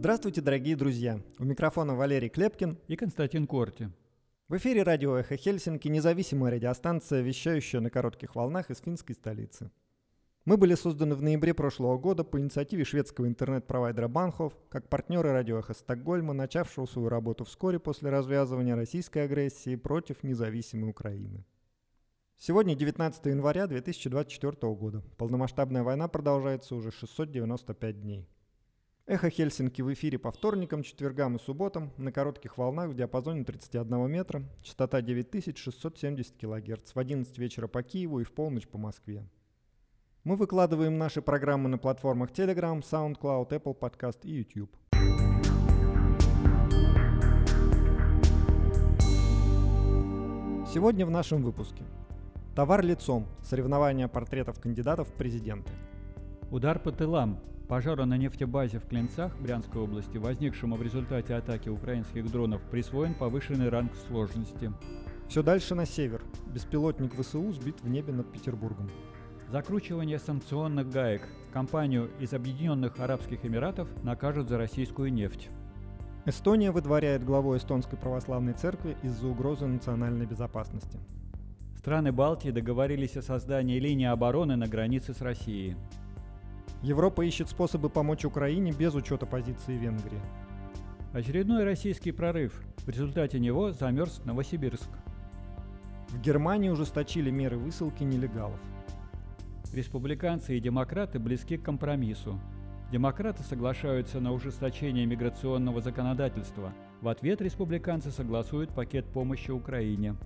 Здравствуйте, дорогие друзья! У микрофона Валерий Клепкин и Константин Корти. В эфире радио «Эхо Хельсинки» независимая радиостанция, вещающая на коротких волнах из финской столицы. Мы были созданы в ноябре прошлого года по инициативе шведского интернет-провайдера Банхов, как партнеры радио «Эхо Стокгольма», начавшего свою работу вскоре после развязывания российской агрессии против независимой Украины. Сегодня 19 января 2024 года. Полномасштабная война продолжается уже 695 дней. Эхо Хельсинки в эфире по вторникам, четвергам и субботам на коротких волнах в диапазоне 31 метра, частота 9670 кГц в 11 вечера по Киеву и в полночь по Москве. Мы выкладываем наши программы на платформах Telegram, SoundCloud, Apple Podcast и YouTube. Сегодня в нашем выпуске. Товар лицом. Соревнования портретов кандидатов в президенты. Удар по тылам. Пожару на нефтебазе в Клинцах Брянской области, возникшему в результате атаки украинских дронов, присвоен повышенный ранг сложности. Все дальше на север. Беспилотник ВСУ сбит в небе над Петербургом. Закручивание санкционных гаек. Компанию из Объединенных Арабских Эмиратов накажут за российскую нефть. Эстония выдворяет главу Эстонской православной церкви из-за угрозы национальной безопасности. Страны Балтии договорились о создании линии обороны на границе с Россией. Европа ищет способы помочь Украине без учета позиции Венгрии. Очередной российский прорыв. В результате него замерз Новосибирск. В Германии ужесточили меры высылки нелегалов. Республиканцы и демократы близки к компромиссу. Демократы соглашаются на ужесточение миграционного законодательства. В ответ республиканцы согласуют пакет помощи Украине.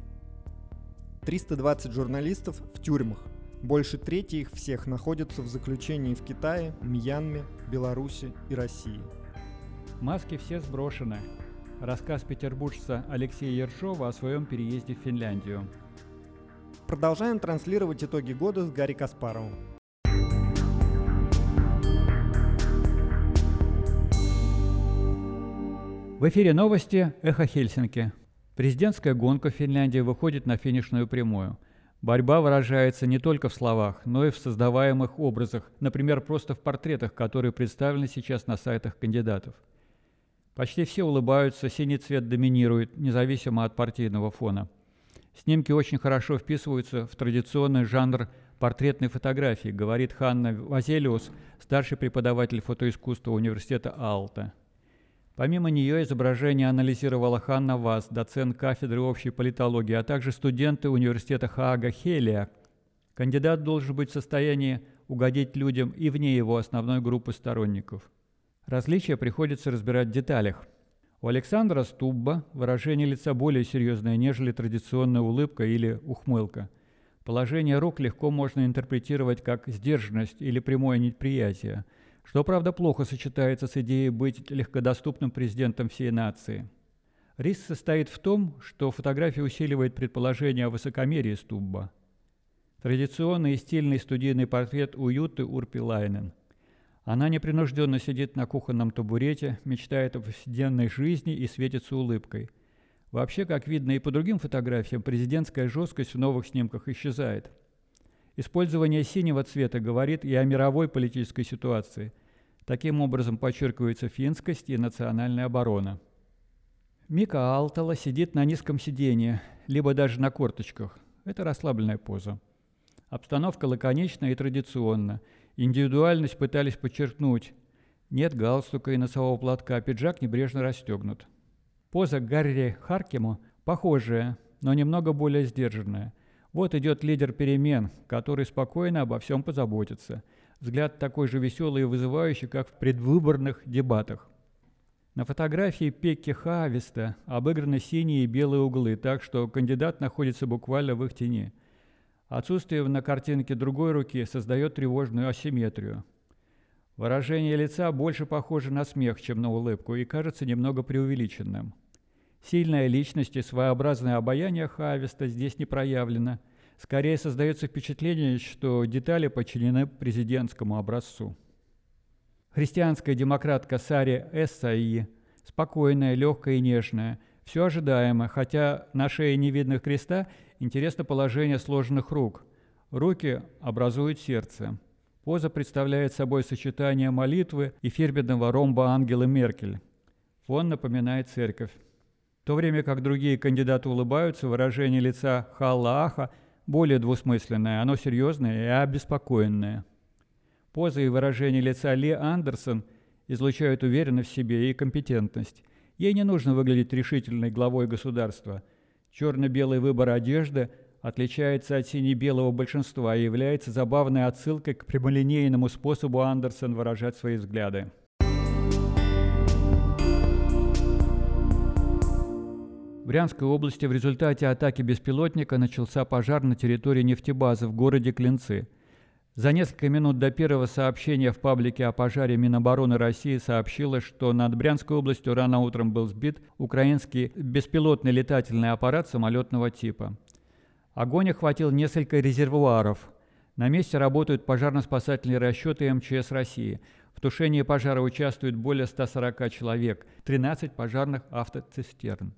320 журналистов в тюрьмах. Больше трети их всех находятся в заключении в Китае, Мьянме, Беларуси и России. Маски все сброшены. Рассказ петербуржца Алексея Ершова о своем переезде в Финляндию. Продолжаем транслировать итоги года с Гарри Каспаровым. В эфире новости «Эхо Хельсинки». Президентская гонка в Финляндии выходит на финишную прямую – Борьба выражается не только в словах, но и в создаваемых образах, например, просто в портретах, которые представлены сейчас на сайтах кандидатов. Почти все улыбаются, синий цвет доминирует, независимо от партийного фона. Снимки очень хорошо вписываются в традиционный жанр портретной фотографии, говорит Ханна Вазелиус, старший преподаватель фотоискусства университета Алта. Помимо нее изображение анализировала Ханна Ваз, доцент кафедры общей политологии, а также студенты университета Хаага Хелия. Кандидат должен быть в состоянии угодить людям и вне его основной группы сторонников. Различия приходится разбирать в деталях. У Александра Стубба выражение лица более серьезное, нежели традиционная улыбка или ухмылка. Положение рук легко можно интерпретировать как сдержанность или прямое неприятие – что, правда, плохо сочетается с идеей быть легкодоступным президентом всей нации. Риск состоит в том, что фотография усиливает предположение о высокомерии Стубба. Традиционный и стильный студийный портрет уюты Урпилайнен. Она непринужденно сидит на кухонном табурете, мечтает о повседневной жизни и светится улыбкой. Вообще, как видно и по другим фотографиям, президентская жесткость в новых снимках исчезает – Использование синего цвета говорит и о мировой политической ситуации. Таким образом подчеркивается финскость и национальная оборона. Мика Алтала сидит на низком сиденье, либо даже на корточках. Это расслабленная поза. Обстановка лаконична и традиционна. Индивидуальность пытались подчеркнуть. Нет галстука и носового платка, пиджак небрежно расстегнут. Поза Гарри Харкему похожая, но немного более сдержанная – вот идет лидер перемен, который спокойно обо всем позаботится. Взгляд такой же веселый и вызывающий, как в предвыборных дебатах. На фотографии Пекки Хависта обыграны синие и белые углы, так что кандидат находится буквально в их тени. Отсутствие на картинке другой руки создает тревожную асимметрию. Выражение лица больше похоже на смех, чем на улыбку, и кажется немного преувеличенным. Сильная личность и своеобразное обаяние Хависта здесь не проявлено. Скорее создается впечатление, что детали подчинены президентскому образцу. Христианская демократка Сари Эссаи, спокойная, легкая и нежная, все ожидаемо, хотя на шее не видно креста, интересно положение сложенных рук. Руки образуют сердце. Поза представляет собой сочетание молитвы и фирменного ромба Ангелы Меркель. Фон напоминает церковь. В то время как другие кандидаты улыбаются, выражение лица Халла Аха более двусмысленное, оно серьезное и обеспокоенное. Поза и выражение лица Ли Андерсон излучают уверенность в себе и компетентность. Ей не нужно выглядеть решительной главой государства. Черно-белый выбор одежды отличается от сине-белого большинства и является забавной отсылкой к прямолинейному способу Андерсон выражать свои взгляды. В Брянской области в результате атаки беспилотника начался пожар на территории нефтебазы в городе Клинцы. За несколько минут до первого сообщения в паблике о пожаре Минобороны России сообщилось, что над Брянской областью рано утром был сбит украинский беспилотный летательный аппарат самолетного типа. Огонь охватил несколько резервуаров. На месте работают пожарно-спасательные расчеты МЧС России. В тушении пожара участвует более 140 человек, 13 пожарных автоцистерн.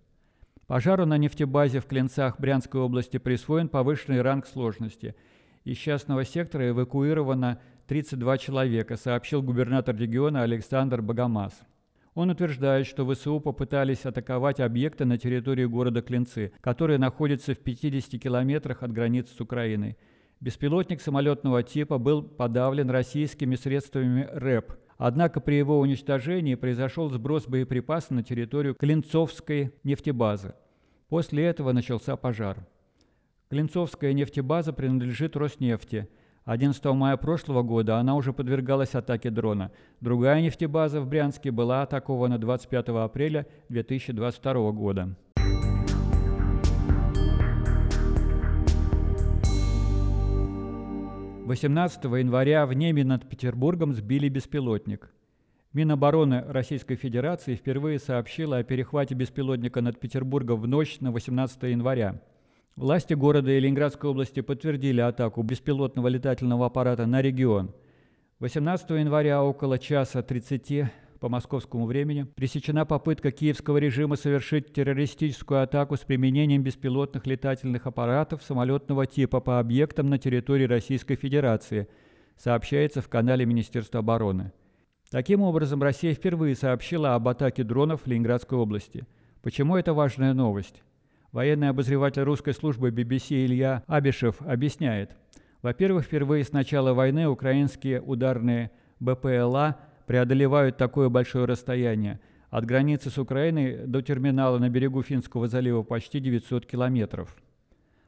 Пожару на нефтебазе в Клинцах Брянской области присвоен повышенный ранг сложности. Из частного сектора эвакуировано 32 человека, сообщил губернатор региона Александр Богомаз. Он утверждает, что ВСУ попытались атаковать объекты на территории города Клинцы, которые находятся в 50 километрах от границы с Украиной. Беспилотник самолетного типа был подавлен российскими средствами РЭП – Однако при его уничтожении произошел сброс боеприпасов на территорию Клинцовской нефтебазы. После этого начался пожар. Клинцовская нефтебаза принадлежит Роснефти. 11 мая прошлого года она уже подвергалась атаке дрона. Другая нефтебаза в Брянске была атакована 25 апреля 2022 года. 18 января в небе над Петербургом сбили беспилотник. Минобороны Российской Федерации впервые сообщила о перехвате беспилотника над Петербургом в ночь на 18 января. Власти города и Ленинградской области подтвердили атаку беспилотного летательного аппарата на регион. 18 января около часа 30 по московскому времени пресечена попытка киевского режима совершить террористическую атаку с применением беспилотных летательных аппаратов самолетного типа по объектам на территории Российской Федерации, сообщается в канале Министерства обороны. Таким образом, Россия впервые сообщила об атаке дронов в Ленинградской области. Почему это важная новость? Военный обозреватель русской службы BBC Илья Абишев объясняет. Во-первых, впервые с начала войны украинские ударные БПЛА преодолевают такое большое расстояние. От границы с Украиной до терминала на берегу Финского залива почти 900 километров.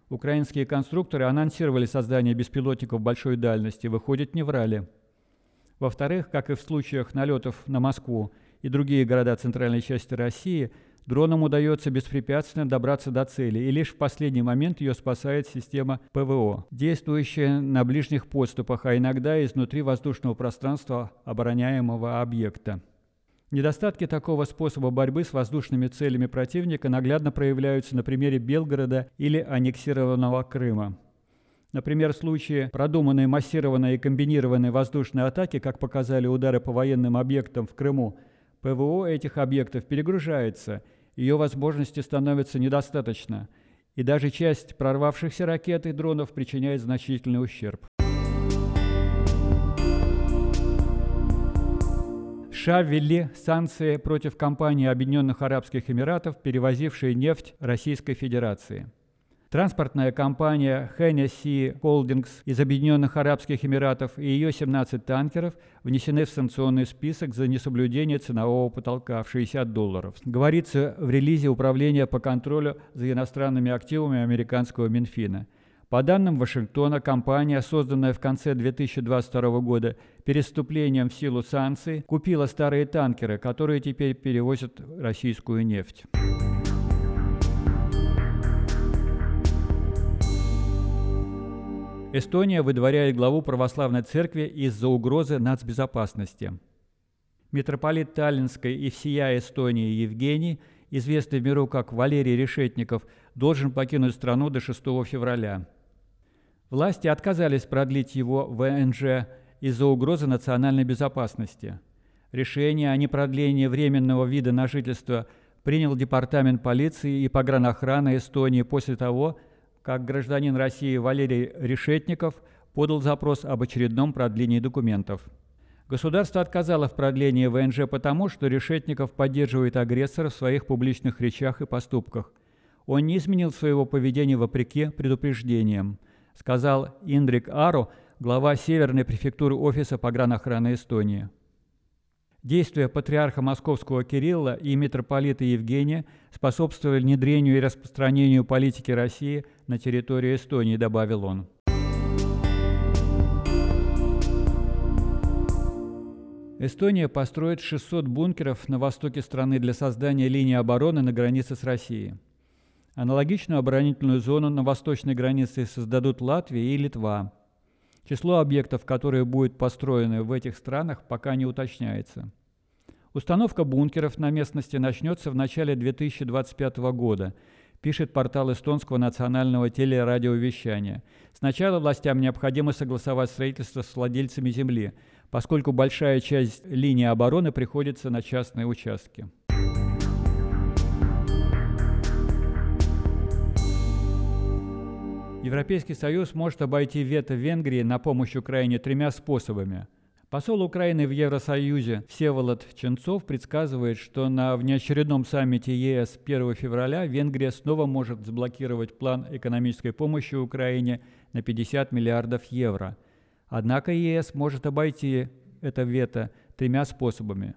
Украинские конструкторы анонсировали создание беспилотников большой дальности, выходит, не врали. Во-вторых, как и в случаях налетов на Москву и другие города центральной части России – Дронам удается беспрепятственно добраться до цели, и лишь в последний момент ее спасает система ПВО, действующая на ближних подступах, а иногда изнутри воздушного пространства обороняемого объекта. Недостатки такого способа борьбы с воздушными целями противника наглядно проявляются на примере Белгорода или аннексированного Крыма. Например, в случае продуманной массированной и комбинированной воздушной атаки, как показали удары по военным объектам в Крыму, ПВО этих объектов перегружается – ее возможности становятся недостаточно, и даже часть прорвавшихся ракет и дронов причиняет значительный ущерб. США ввели санкции против компании Объединенных Арабских Эмиратов, перевозившей нефть Российской Федерации – Транспортная компания Hennessy Holdings из Объединенных Арабских Эмиратов и ее 17 танкеров внесены в санкционный список за несоблюдение ценового потолка в 60 долларов. Говорится в релизе Управления по контролю за иностранными активами американского Минфина. По данным Вашингтона, компания, созданная в конце 2022 года переступлением в силу санкций, купила старые танкеры, которые теперь перевозят российскую нефть. Эстония выдворяет главу православной церкви из-за угрозы нацбезопасности. Митрополит Таллинской и всея Эстонии Евгений, известный в миру как Валерий Решетников, должен покинуть страну до 6 февраля. Власти отказались продлить его ВНЖ из-за угрозы национальной безопасности. Решение о непродлении временного вида на жительство принял Департамент полиции и погранохраны Эстонии после того, как гражданин России Валерий Решетников подал запрос об очередном продлении документов. Государство отказало в продлении ВНЖ потому, что Решетников поддерживает агрессора в своих публичных речах и поступках. Он не изменил своего поведения вопреки предупреждениям, сказал Индрик Ару, глава Северной префектуры Офиса погранохраны Эстонии. Действия патриарха московского Кирилла и митрополита Евгения способствовали внедрению и распространению политики России на территории Эстонии, добавил он. Эстония построит 600 бункеров на востоке страны для создания линии обороны на границе с Россией. Аналогичную оборонительную зону на восточной границе создадут Латвия и Литва. Число объектов, которые будут построены в этих странах, пока не уточняется. Установка бункеров на местности начнется в начале 2025 года, пишет портал эстонского национального телерадиовещания. Сначала властям необходимо согласовать строительство с владельцами земли, поскольку большая часть линии обороны приходится на частные участки. Европейский Союз может обойти вето Венгрии на помощь Украине тремя способами. Посол Украины в Евросоюзе Всеволод Ченцов предсказывает, что на внеочередном саммите ЕС 1 февраля Венгрия снова может заблокировать план экономической помощи Украине на 50 миллиардов евро. Однако ЕС может обойти это вето тремя способами.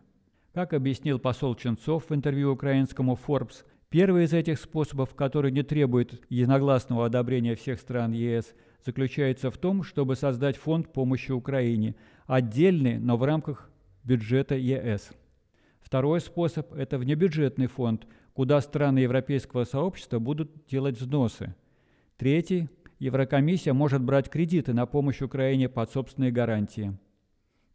Как объяснил посол Ченцов в интервью украинскому Forbes, Первый из этих способов, который не требует единогласного одобрения всех стран ЕС, заключается в том, чтобы создать фонд помощи Украине, отдельный, но в рамках бюджета ЕС. Второй способ – это внебюджетный фонд, куда страны Европейского сообщества будут делать взносы. Третий – Еврокомиссия может брать кредиты на помощь Украине под собственные гарантии.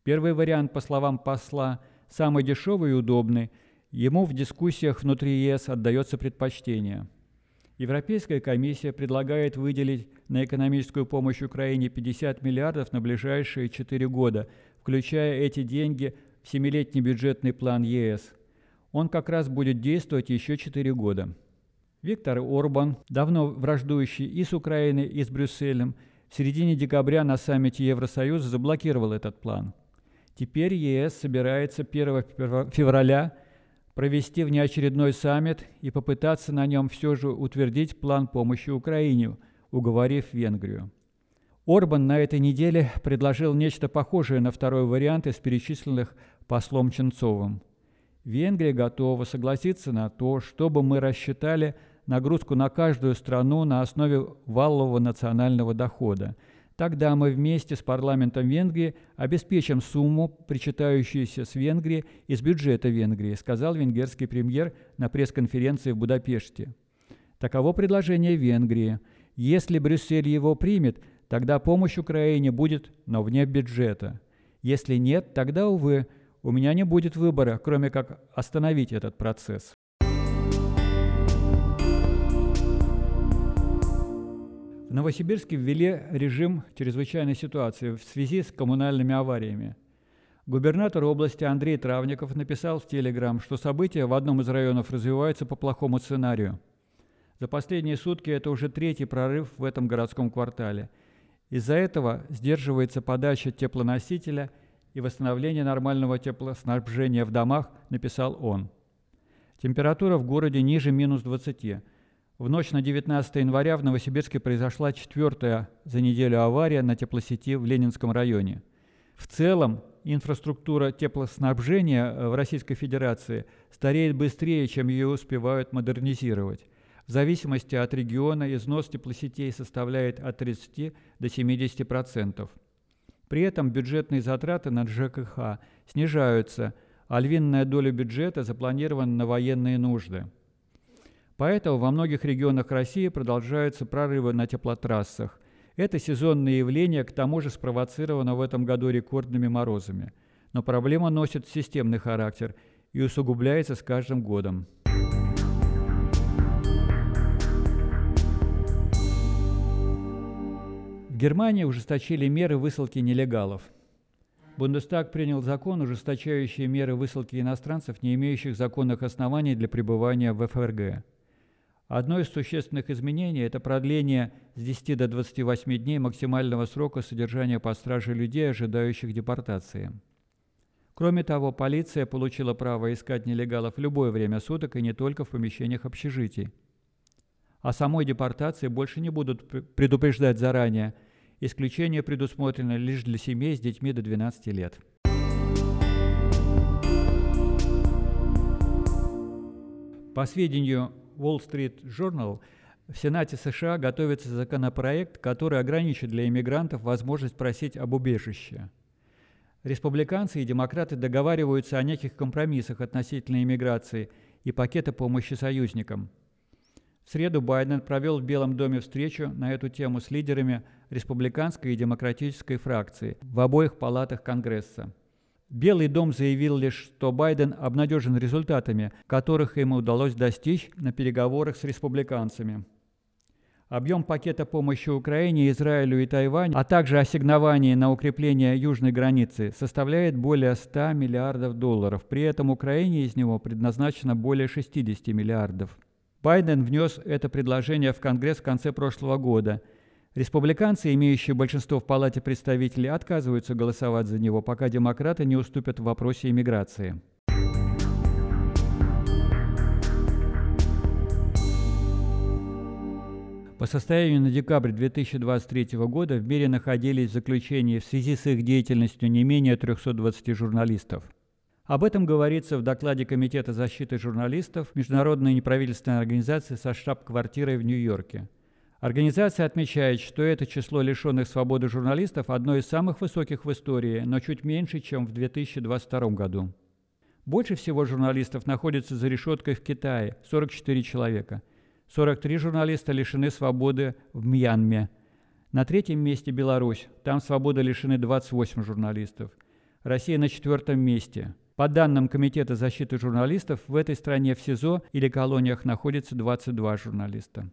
Первый вариант, по словам посла, самый дешевый и удобный – Ему в дискуссиях внутри ЕС отдается предпочтение. Европейская комиссия предлагает выделить на экономическую помощь Украине 50 миллиардов на ближайшие 4 года, включая эти деньги в семилетний бюджетный план ЕС. Он как раз будет действовать еще 4 года. Виктор Орбан, давно враждующий и с Украиной, и с Брюсселем, в середине декабря на саммите Евросоюза заблокировал этот план. Теперь ЕС собирается 1 февраля провести внеочередной саммит и попытаться на нем все же утвердить план помощи Украине, уговорив Венгрию. Орбан на этой неделе предложил нечто похожее на второй вариант из перечисленных послом Ченцовым. Венгрия готова согласиться на то, чтобы мы рассчитали нагрузку на каждую страну на основе валового национального дохода – Тогда мы вместе с парламентом Венгрии обеспечим сумму, причитающуюся с Венгрии из бюджета Венгрии, сказал венгерский премьер на пресс-конференции в Будапеште. Таково предложение Венгрии. Если Брюссель его примет, тогда помощь Украине будет, но вне бюджета. Если нет, тогда, увы, у меня не будет выбора, кроме как остановить этот процесс. В Новосибирске ввели режим чрезвычайной ситуации в связи с коммунальными авариями. Губернатор области Андрей Травников написал в Телеграм, что события в одном из районов развиваются по плохому сценарию. За последние сутки это уже третий прорыв в этом городском квартале. Из-за этого сдерживается подача теплоносителя и восстановление нормального теплоснабжения в домах, написал он. Температура в городе ниже минус 20. В ночь на 19 января в Новосибирске произошла четвертая за неделю авария на теплосети в Ленинском районе. В целом, инфраструктура теплоснабжения э, в Российской Федерации стареет быстрее, чем ее успевают модернизировать. В зависимости от региона износ теплосетей составляет от 30 до 70%. При этом бюджетные затраты на ЖКХ снижаются, а львиная доля бюджета запланирована на военные нужды – Поэтому во многих регионах России продолжаются прорывы на теплотрассах. Это сезонное явление, к тому же спровоцировано в этом году рекордными морозами. Но проблема носит системный характер и усугубляется с каждым годом. В Германии ужесточили меры высылки нелегалов. Бундестаг принял закон, ужесточающий меры высылки иностранцев, не имеющих законных оснований для пребывания в ФРГ. Одно из существенных изменений – это продление с 10 до 28 дней максимального срока содержания под стражей людей, ожидающих депортации. Кроме того, полиция получила право искать нелегалов в любое время суток и не только в помещениях общежитий. О самой депортации больше не будут предупреждать заранее. Исключение предусмотрено лишь для семей с детьми до 12 лет. По сведению Wall Street Journal, в Сенате США готовится законопроект, который ограничит для иммигрантов возможность просить об убежище. Республиканцы и демократы договариваются о неких компромиссах относительно иммиграции и пакета помощи союзникам. В среду Байден провел в Белом доме встречу на эту тему с лидерами республиканской и демократической фракции в обоих палатах Конгресса. Белый дом заявил лишь, что Байден обнадежен результатами, которых ему удалось достичь на переговорах с республиканцами. Объем пакета помощи Украине, Израилю и Тайваню, а также ассигнование на укрепление южной границы составляет более 100 миллиардов долларов. При этом Украине из него предназначено более 60 миллиардов. Байден внес это предложение в Конгресс в конце прошлого года – Республиканцы, имеющие большинство в Палате представителей, отказываются голосовать за него, пока демократы не уступят в вопросе иммиграции. По состоянию на декабрь 2023 года в мире находились в заключении в связи с их деятельностью не менее 320 журналистов. Об этом говорится в докладе Комитета защиты журналистов Международной неправительственной организации со штаб-квартирой в Нью-Йорке – Организация отмечает, что это число лишенных свободы журналистов одно из самых высоких в истории, но чуть меньше, чем в 2022 году. Больше всего журналистов находится за решеткой в Китае – 44 человека. 43 журналиста лишены свободы в Мьянме. На третьем месте Беларусь. Там свободы лишены 28 журналистов. Россия на четвертом месте. По данным Комитета защиты журналистов, в этой стране в СИЗО или колониях находится 22 журналиста.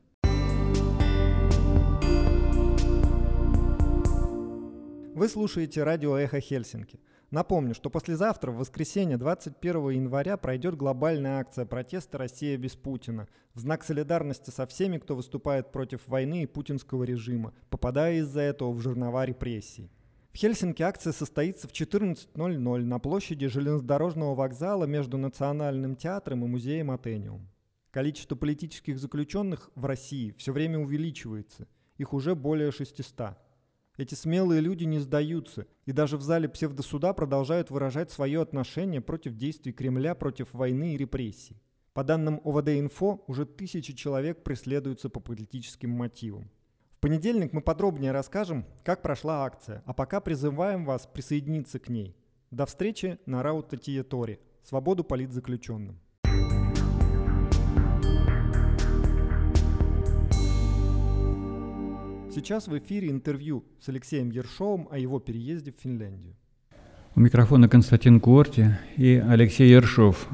Вы слушаете радио «Эхо Хельсинки». Напомню, что послезавтра, в воскресенье 21 января, пройдет глобальная акция протеста «Россия без Путина» в знак солидарности со всеми, кто выступает против войны и путинского режима, попадая из-за этого в жернова репрессий. В Хельсинки акция состоится в 14.00 на площади железнодорожного вокзала между Национальным театром и музеем Атениум. Количество политических заключенных в России все время увеличивается. Их уже более 600. Эти смелые люди не сдаются, и даже в зале псевдосуда продолжают выражать свое отношение против действий Кремля против войны и репрессий. По данным ОВД-Инфо, уже тысячи человек преследуются по политическим мотивам. В понедельник мы подробнее расскажем, как прошла акция, а пока призываем вас присоединиться к ней. До встречи на Раутатия Тори. Свободу политзаключенным. Сейчас в эфире интервью с Алексеем Ершовым о его переезде в Финляндию. У микрофона Константин Куорти и Алексей Ершов.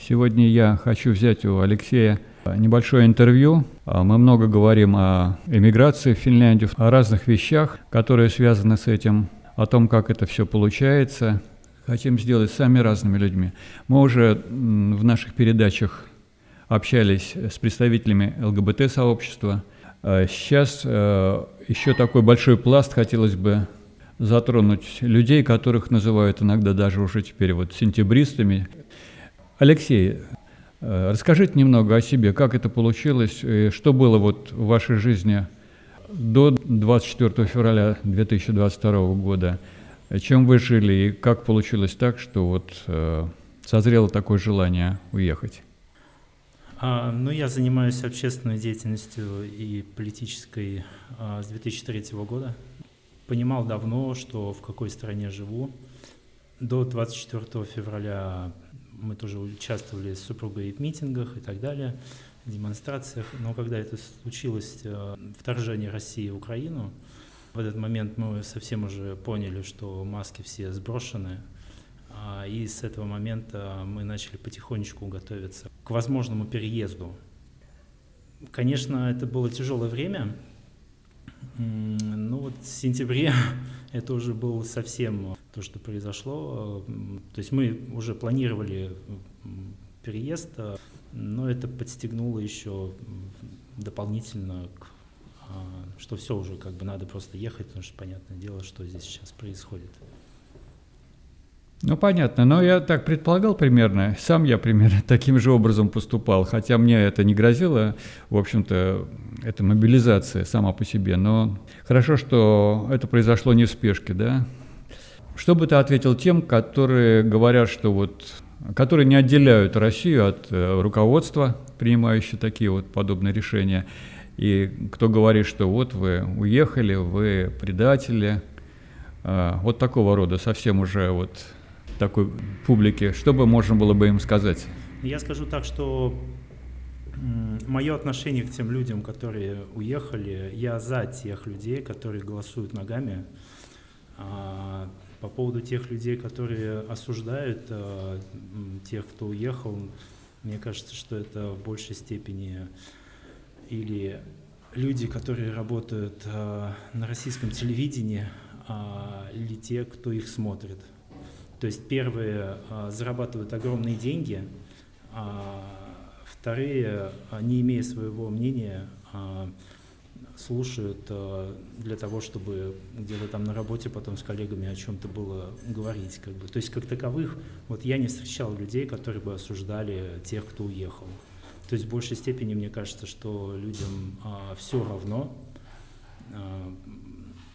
Сегодня я хочу взять у Алексея небольшое интервью. Мы много говорим о эмиграции в Финляндию, о разных вещах, которые связаны с этим, о том, как это все получается. Хотим сделать сами разными людьми. Мы уже в наших передачах общались с представителями ЛГБТ-сообщества – а сейчас э, еще такой большой пласт хотелось бы затронуть людей, которых называют иногда даже уже теперь вот сентябристами. Алексей, э, расскажите немного о себе, как это получилось, что было вот в вашей жизни до 24 февраля 2022 года, чем вы жили и как получилось так, что вот э, созрело такое желание уехать? А, ну, я занимаюсь общественной деятельностью и политической а, с 2003 года. Понимал давно, что в какой стране живу. До 24 февраля мы тоже участвовали с супругой в митингах и так далее, демонстрациях. Но когда это случилось, а, вторжение России в Украину, в этот момент мы совсем уже поняли, что маски все сброшены, и с этого момента мы начали потихонечку готовиться к возможному переезду. Конечно, это было тяжелое время. Ну вот в сентябре это уже было совсем то, что произошло. То есть мы уже планировали переезд но это подстегнуло еще дополнительно к а, что все уже как бы надо просто ехать, потому что понятное дело, что здесь сейчас происходит. Ну, понятно, но я так предполагал примерно, сам я примерно таким же образом поступал, хотя мне это не грозило, в общем-то, это мобилизация сама по себе, но хорошо, что это произошло не в спешке, да? Что бы ты ответил тем, которые говорят, что вот, которые не отделяют Россию от э, руководства, принимающего такие вот подобные решения, и кто говорит, что вот вы уехали, вы предатели, э, вот такого рода совсем уже вот такой публике, что бы можно было бы им сказать? Я скажу так, что мое отношение к тем людям, которые уехали, я за тех людей, которые голосуют ногами. А, по поводу тех людей, которые осуждают а, тех, кто уехал, мне кажется, что это в большей степени или люди, которые работают а, на российском телевидении, или те, кто их смотрит. То есть первые а, зарабатывают огромные деньги, а вторые, а, не имея своего мнения, слушают для того, чтобы где-то там на работе потом с коллегами о чем-то было говорить. Как бы. То есть как таковых, вот я не встречал людей, которые бы осуждали тех, кто уехал. То есть в большей степени мне кажется, что людям а, все равно, а,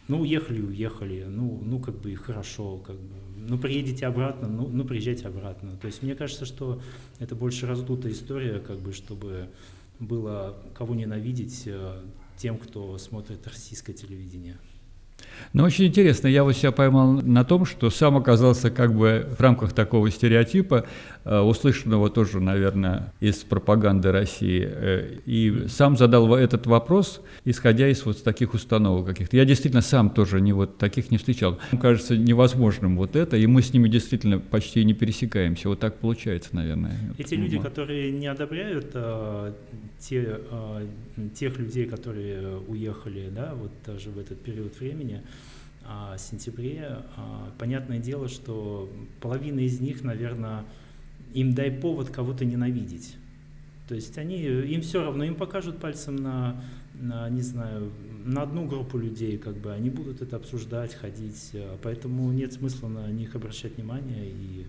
ну уехали, уехали, ну, ну как бы и хорошо, как бы ну приедете обратно, ну, ну приезжайте обратно. То есть мне кажется, что это больше раздутая история, как бы, чтобы было кого ненавидеть э, тем, кто смотрит российское телевидение. Но очень интересно, я вот себя поймал на том, что сам оказался как бы в рамках такого стереотипа, услышанного тоже, наверное, из пропаганды России, э, и сам задал этот вопрос, исходя из вот таких установок каких-то. Я действительно сам тоже не вот таких не встречал. Мне кажется невозможным вот это, и мы с ними действительно почти не пересекаемся. Вот так получается, наверное. Эти люди, которые не одобряют а, те, а, тех людей, которые уехали, да, вот даже в этот период времени, а, сентябре, а, понятное дело, что половина из них, наверное, им дай повод кого-то ненавидеть. То есть они, им все равно, им покажут пальцем на, на, не знаю, на одну группу людей, как бы, они будут это обсуждать, ходить, а, поэтому нет смысла на них обращать внимание, и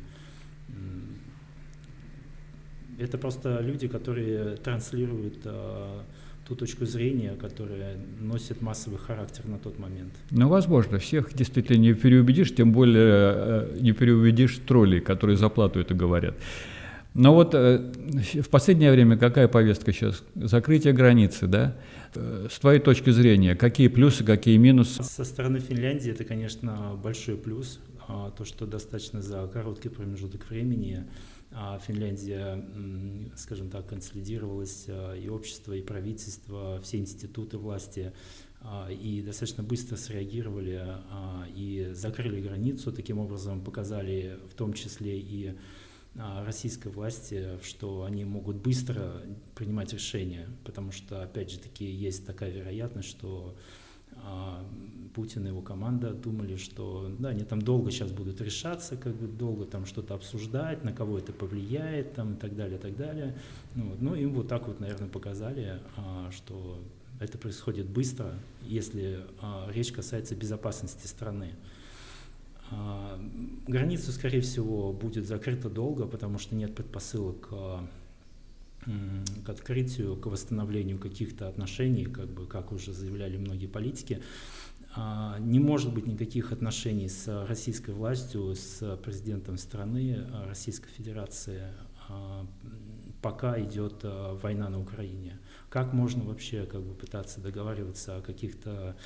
это просто люди, которые транслируют а, ту точку зрения, которая носит массовый характер на тот момент. Ну, возможно, всех действительно не переубедишь, тем более э, не переубедишь троллей, которые за плату это говорят. Но вот э, в последнее время какая повестка сейчас? Закрытие границы, да? Э, с твоей точки зрения, какие плюсы, какие минусы? Со стороны Финляндии это, конечно, большой плюс. А, то, что достаточно за короткий промежуток времени Финляндия, скажем так, консолидировалась, а, и общество, и правительство, все институты власти, а, и достаточно быстро среагировали и закрыли границу, таким образом показали в том числе и российской власти, что они могут быстро принимать решения, потому что, опять же таки, есть такая вероятность, что а Путин и его команда думали, что да, они там долго сейчас будут решаться, как бы долго там что-то обсуждать, на кого это повлияет, там и так далее, и так далее. Ну, ну им вот так вот, наверное, показали, а, что это происходит быстро, если а, речь касается безопасности страны. А, граница, скорее всего, будет закрыта долго, потому что нет предпосылок к открытию, к восстановлению каких-то отношений, как бы, как уже заявляли многие политики. А, не может быть никаких отношений с российской властью, с президентом страны, а, Российской Федерации, а, пока идет война на Украине. Как можно вообще как бы, пытаться договариваться о каких-то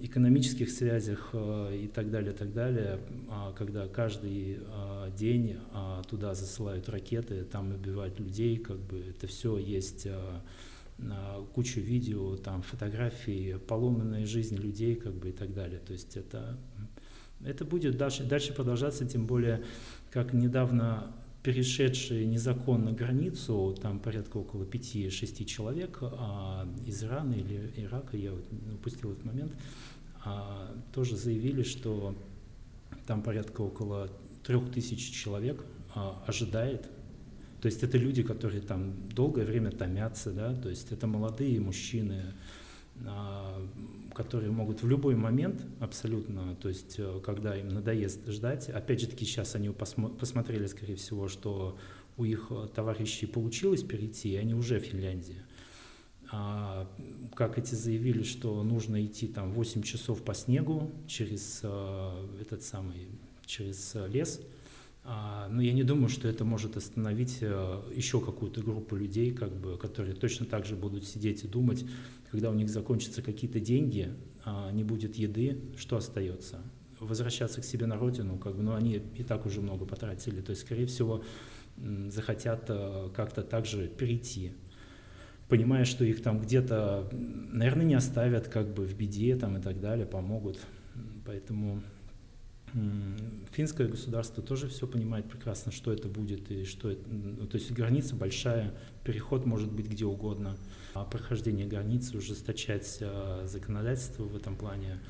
экономических связях э, и так далее, так далее, а, когда каждый а, день а, туда засылают ракеты, там убивают людей, как бы это все есть кучу видео, там фотографии, поломанная жизнь людей, как бы и так далее. То есть это, это будет дальше, дальше продолжаться, тем более, как недавно перешедшие незаконно границу, там порядка около 5-6 человек а, из Ирана или Ирака, я вот упустил этот момент, а, тоже заявили, что там порядка около 3000 человек а, ожидает. То есть это люди, которые там долгое время томятся, да, то есть это молодые мужчины, а, которые могут в любой момент абсолютно, то есть э, когда им надоест ждать, опять же таки сейчас они посмотрели, скорее всего, что у их э, товарищей получилось перейти, и они уже в Финляндии. А, как эти заявили, что нужно идти там 8 часов по снегу через э, этот самый, через лес, но я не думаю, что это может остановить еще какую-то группу людей, как бы, которые точно так же будут сидеть и думать, когда у них закончатся какие-то деньги, а, не будет еды, что остается? Возвращаться к себе на родину, как бы, ну, они и так уже много потратили. То есть, скорее всего, захотят а, как-то также перейти понимая, что их там где-то, наверное, не оставят как бы в беде там и так далее, помогут. Поэтому финское государство тоже все понимает прекрасно, что это будет и что это. Ну, то есть граница большая, переход может быть где угодно. А прохождение границы, ужесточать а, законодательство в этом плане,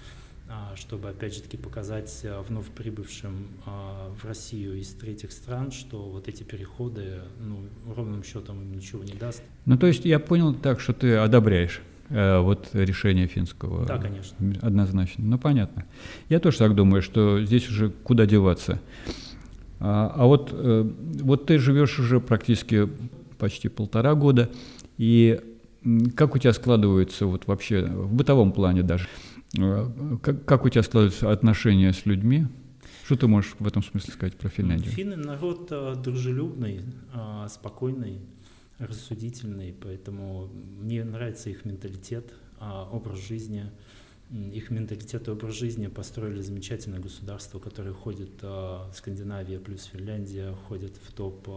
а, чтобы, опять же таки, показать а, вновь прибывшим в Россию из третьих стран, что вот эти переходы, ну, ровным счетом им ничего не даст. Ну, то есть я понял так, что ты одобряешь вот решение финского. Да, конечно. Однозначно. Ну, понятно. Я тоже так думаю, что здесь уже куда деваться. А, а вот, э, вот ты живешь уже практически почти полтора года, и как у тебя складываются вот вообще в бытовом плане даже? Э, как, как у тебя складываются отношения с людьми? Что ты можешь в этом смысле сказать про Финляндию? Финны народ э, дружелюбный, э, спокойный, рассудительный, поэтому мне нравится их менталитет, образ жизни. Их менталитет и образ жизни построили замечательное государство, которое ходит, Скандинавия плюс Финляндия, ходит в топ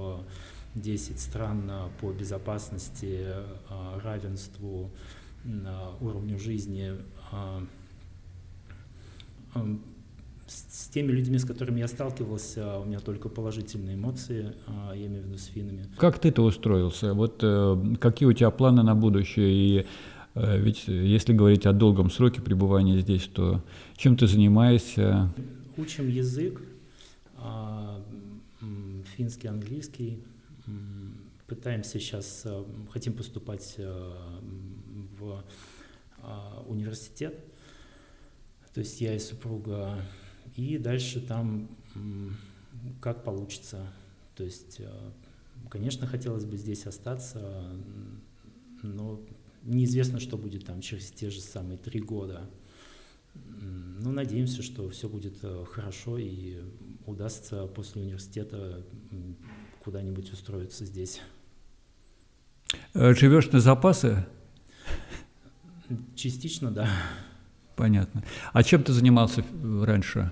10 стран по безопасности, а, равенству, уровню жизни. А, с теми людьми, с которыми я сталкивался, у меня только положительные эмоции, а, я имею в виду с финами. Как ты-то устроился? Вот э, какие у тебя планы на будущее? И э, ведь если говорить о долгом сроке пребывания здесь, то чем ты занимаешься? Учим язык, финский, английский, пытаемся сейчас, э, хотим поступать э, в э, университет, то есть я и супруга, и дальше там как получится. То есть, конечно, хотелось бы здесь остаться, но неизвестно, что будет там через те же самые три года. Но надеемся, что все будет хорошо и удастся после университета куда-нибудь устроиться здесь. Э, живешь на запасы? Частично, да. Понятно. А чем ты занимался раньше?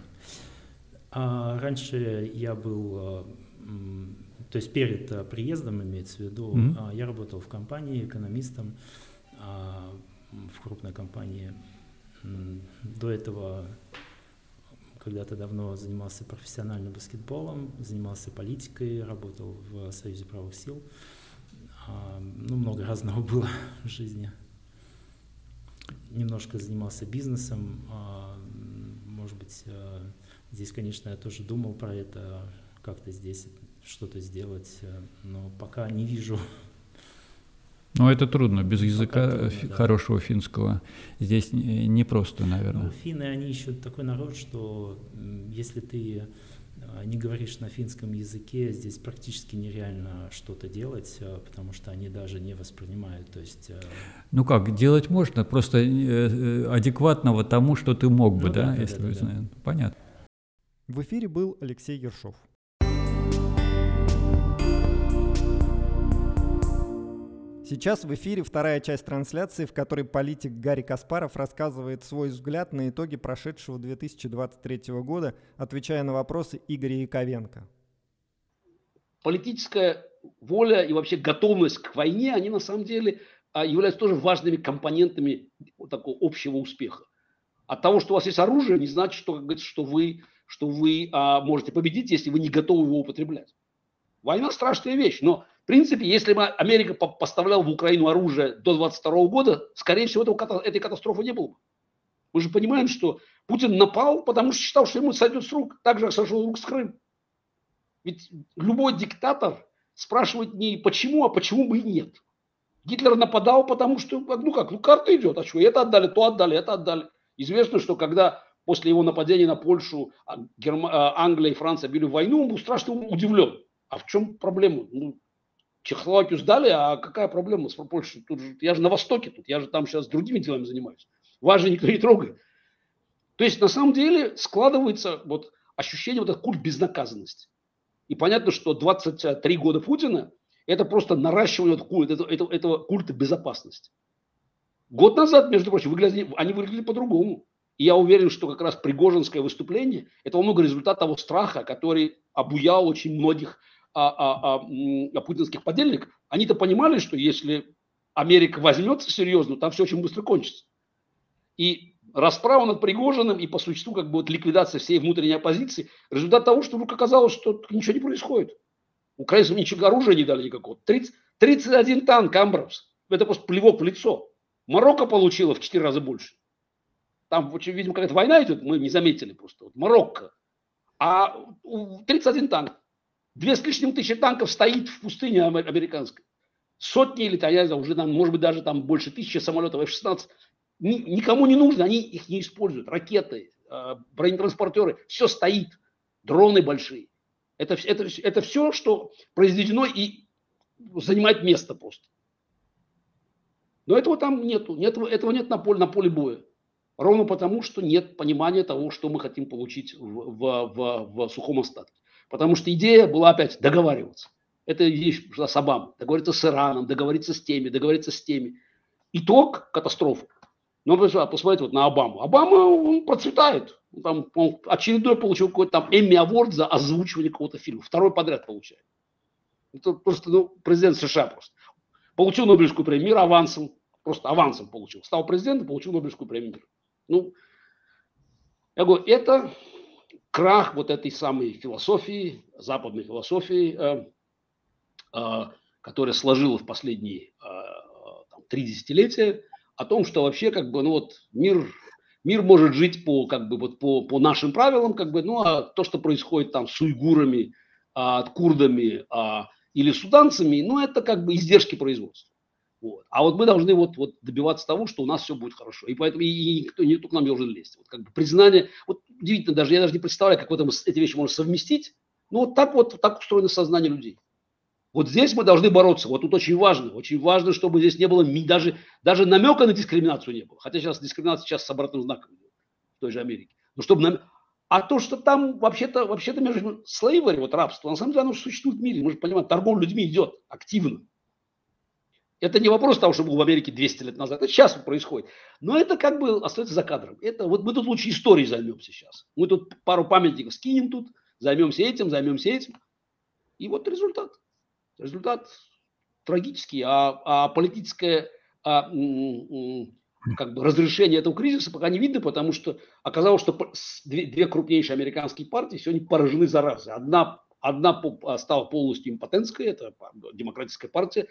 А, раньше я был, а, то есть перед а, приездом, имеется в виду, mm-hmm. я работал в компании экономистом, в крупной компании. До этого когда-то давно занимался профессиональным баскетболом, занимался политикой, работал в Союзе правых сил. Ну, много разного было в жизни. Немножко занимался бизнесом. Может быть, здесь, конечно, я тоже думал про это, как-то здесь что-то сделать, но пока не вижу но это трудно, без языка трудно, да. хорошего финского. Здесь непросто, наверное. Ну, финны, они еще такой народ, что если ты а, не говоришь на финском языке, здесь практически нереально что-то делать, потому что они даже не воспринимают. То есть, ну как, делать можно, просто э, э, адекватного тому, что ты мог бы, ну, да, да, если да, да, да. Понятно. В эфире был Алексей Ершов. Сейчас в эфире вторая часть трансляции, в которой политик Гарри Каспаров рассказывает свой взгляд на итоги прошедшего 2023 года, отвечая на вопросы Игоря Яковенко. Политическая воля и вообще готовность к войне, они на самом деле а, являются тоже важными компонентами вот такого общего успеха. От того, что у вас есть оружие, не значит, что, как говорится, что вы, что вы а, можете победить, если вы не готовы его употреблять. Война страшная вещь, но в принципе, если бы Америка поставляла в Украину оружие до 22 года, скорее всего, этого, этой катастрофы не было бы. Мы же понимаем, что Путин напал, потому что считал, что ему сойдет с рук, так же, как сошел рук с Крым. Ведь любой диктатор спрашивать не почему, а почему бы и нет. Гитлер нападал, потому что, ну как, ну карта идет, а что, это отдали, то отдали, это отдали. Известно, что когда после его нападения на Польшу а, Герма... А, Англия и Франция били войну, он был страшно удивлен. А в чем проблема? Ну, Чехословакию сдали, а какая проблема с Польшей? Тут же, я же на Востоке, тут, я же там сейчас другими делами занимаюсь. Вас же никто не трогает. То есть на самом деле складывается вот ощущение вот этот культ безнаказанности. И понятно, что 23 года Путина – это просто наращивание вот этого, этого, этого культа безопасности. Год назад, между прочим, выглядели, они выглядели по-другому. И я уверен, что как раз Пригожинское выступление – это во много результат того страха, который обуял очень многих а, а, а, а путинских подельников. Они-то понимали, что если Америка возьмется серьезно, там все очень быстро кончится. И расправа над Пригожиным и по существу как бы вот ликвидация всей внутренней оппозиции, результат того, что вдруг оказалось, что ничего не происходит. Украинцам ничего оружия не дали никакого. 30, 31 танк Амбровс. Это просто плевок в лицо. Марокко получила в 4 раза больше. Там, видимо, какая-то война идет, мы не заметили просто. Вот Марокко. А 31 танк. Две с лишним тысячи танков стоит в пустыне американской. Сотни или, я знаю, уже там, может быть, даже там больше тысячи самолетов F-16 никому не нужно, они их не используют. Ракеты, а, бронетранспортеры, все стоит. Дроны большие. Это, это, это все, что произведено и занимает место просто. Но этого там нету. Этого, этого нет на поле, на поле боя. Ровно потому, что нет понимания того, что мы хотим получить в, в, в, в сухом остатке. Потому что идея была опять договариваться. Это вещь с Обамой. Договориться с Ираном, договориться с теми, договориться с теми. Итог – катастрофа. Но ну, посмотрите вот на Обаму. Обама, он процветает. Там, он очередной получил какой-то там Эмми Аворд за озвучивание какого-то фильма. Второй подряд получает. Это просто ну, президент США просто. Получил Нобелевскую премию мира авансом. Просто авансом получил. Стал президентом, получил Нобелевскую премию. Ну, я говорю, это крах вот этой самой философии, западной философии, э, э, которая сложила в последние э, там, три десятилетия, о том, что вообще как бы, ну вот мир, мир может жить по, как бы, вот по, по нашим правилам, как бы, ну а то, что происходит там с уйгурами, а, курдами а, или суданцами, ну это как бы издержки производства. Вот. А вот мы должны вот, вот добиваться того, что у нас все будет хорошо. И поэтому и, никто, никто к нам не должен лезть. Вот как бы признание, вот удивительно даже, я даже не представляю, как в этом эти вещи можно совместить. Ну вот так вот, так устроено сознание людей. Вот здесь мы должны бороться. Вот тут очень важно. Очень важно, чтобы здесь не было даже, даже намека на дискриминацию не было. Хотя сейчас дискриминация сейчас с обратным знаком в той же Америке. Но чтобы нам... А то, что там вообще-то, вообще-то между slavery, вот рабство, на самом деле оно существует в мире. Мы же понимаем, торговля людьми идет активно. Это не вопрос того, что было в Америке 200 лет назад. Это сейчас происходит. Но это как бы остается за кадром. Это, вот мы тут лучше историей займемся сейчас. Мы тут пару памятников скинем тут, займемся этим, займемся этим. И вот результат. Результат трагический, а, а политическое а, как бы разрешение этого кризиса пока не видно, потому что оказалось, что две, две крупнейшие американские партии сегодня поражены заразой. Одна, одна а, стала полностью импотентской, это демократическая партия.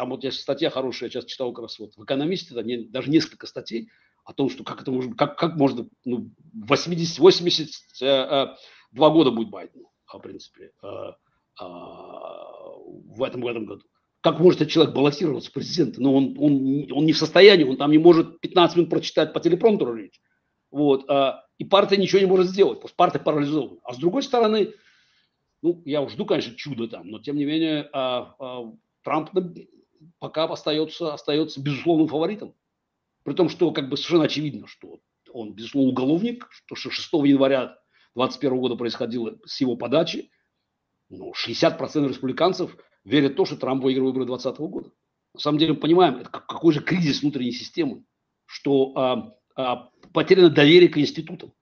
Там вот есть статья хорошая, я сейчас читал как раз вот в «Экономисте», там не, даже несколько статей о том, что как это может, как, как можно, ну, 80, 82 э, э, года будет Байдену, в принципе. Э, в этом, в этом году. Как может этот человек баллотироваться президента? Но ну, он, он, он не в состоянии, он там не может 15 минут прочитать по телепромптеру речь. Вот, а, и партия ничего не может сделать, потому что партия парализована. А с другой стороны, ну, я жду, конечно, чудо там, но тем не менее а, а, Трамп пока остается, остается безусловным фаворитом. При том, что как бы совершенно очевидно, что он, безусловно, уголовник, что 6 января 2021 года происходило с его подачи, ну, 60% республиканцев верят в то, что Трамп выиграл выборы 2020 года. На самом деле мы понимаем, это какой же кризис внутренней системы, что а, а, потеряно доверие к институтам,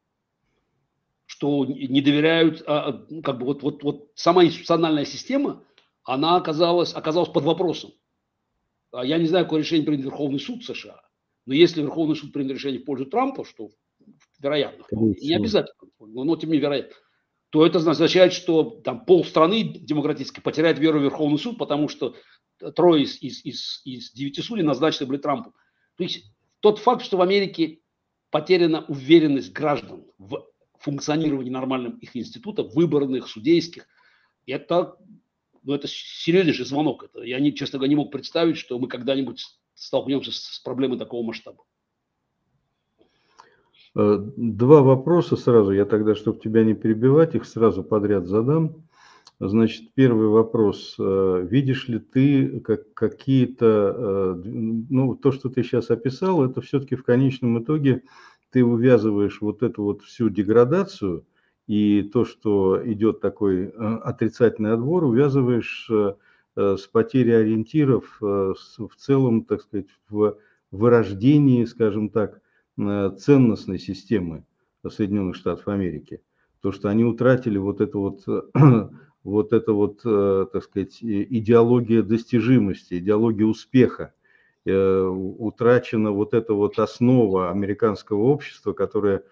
что не доверяют, а, как бы вот, вот, вот сама институциональная система, она оказалась, оказалась под вопросом. А я не знаю, какое решение примет Верховный суд США, но если Верховный суд примет решение в пользу Трампа, что вероятно, не обязательно, но, но тем не вероятно, то это означает, что там полстраны демократической потеряет веру в Верховный суд, потому что трое из, из, из, из девяти судей назначены были Трампом. То есть тот факт, что в Америке потеряна уверенность граждан в функционировании нормальных их институтов, выборных, судейских, это ну, это серьезнейший звонок. Это, я, не, честно говоря, не мог представить, что мы когда-нибудь столкнемся с, с проблемой такого масштаба. Э, два вопроса сразу. Я тогда, чтобы тебя не перебивать, их сразу подряд задам. Значит, первый вопрос. Э, видишь ли ты как, какие-то, э, ну, то, что ты сейчас описал, это все-таки в конечном итоге ты увязываешь вот эту вот всю деградацию и то, что идет такой отрицательный отбор, увязываешь с потерей ориентиров в целом, так сказать, в вырождении, скажем так, ценностной системы Соединенных Штатов Америки. То, что они утратили вот это вот вот это вот, э, так сказать, идеология достижимости, идеология успеха, э, утрачена вот эта вот основа американского общества, которая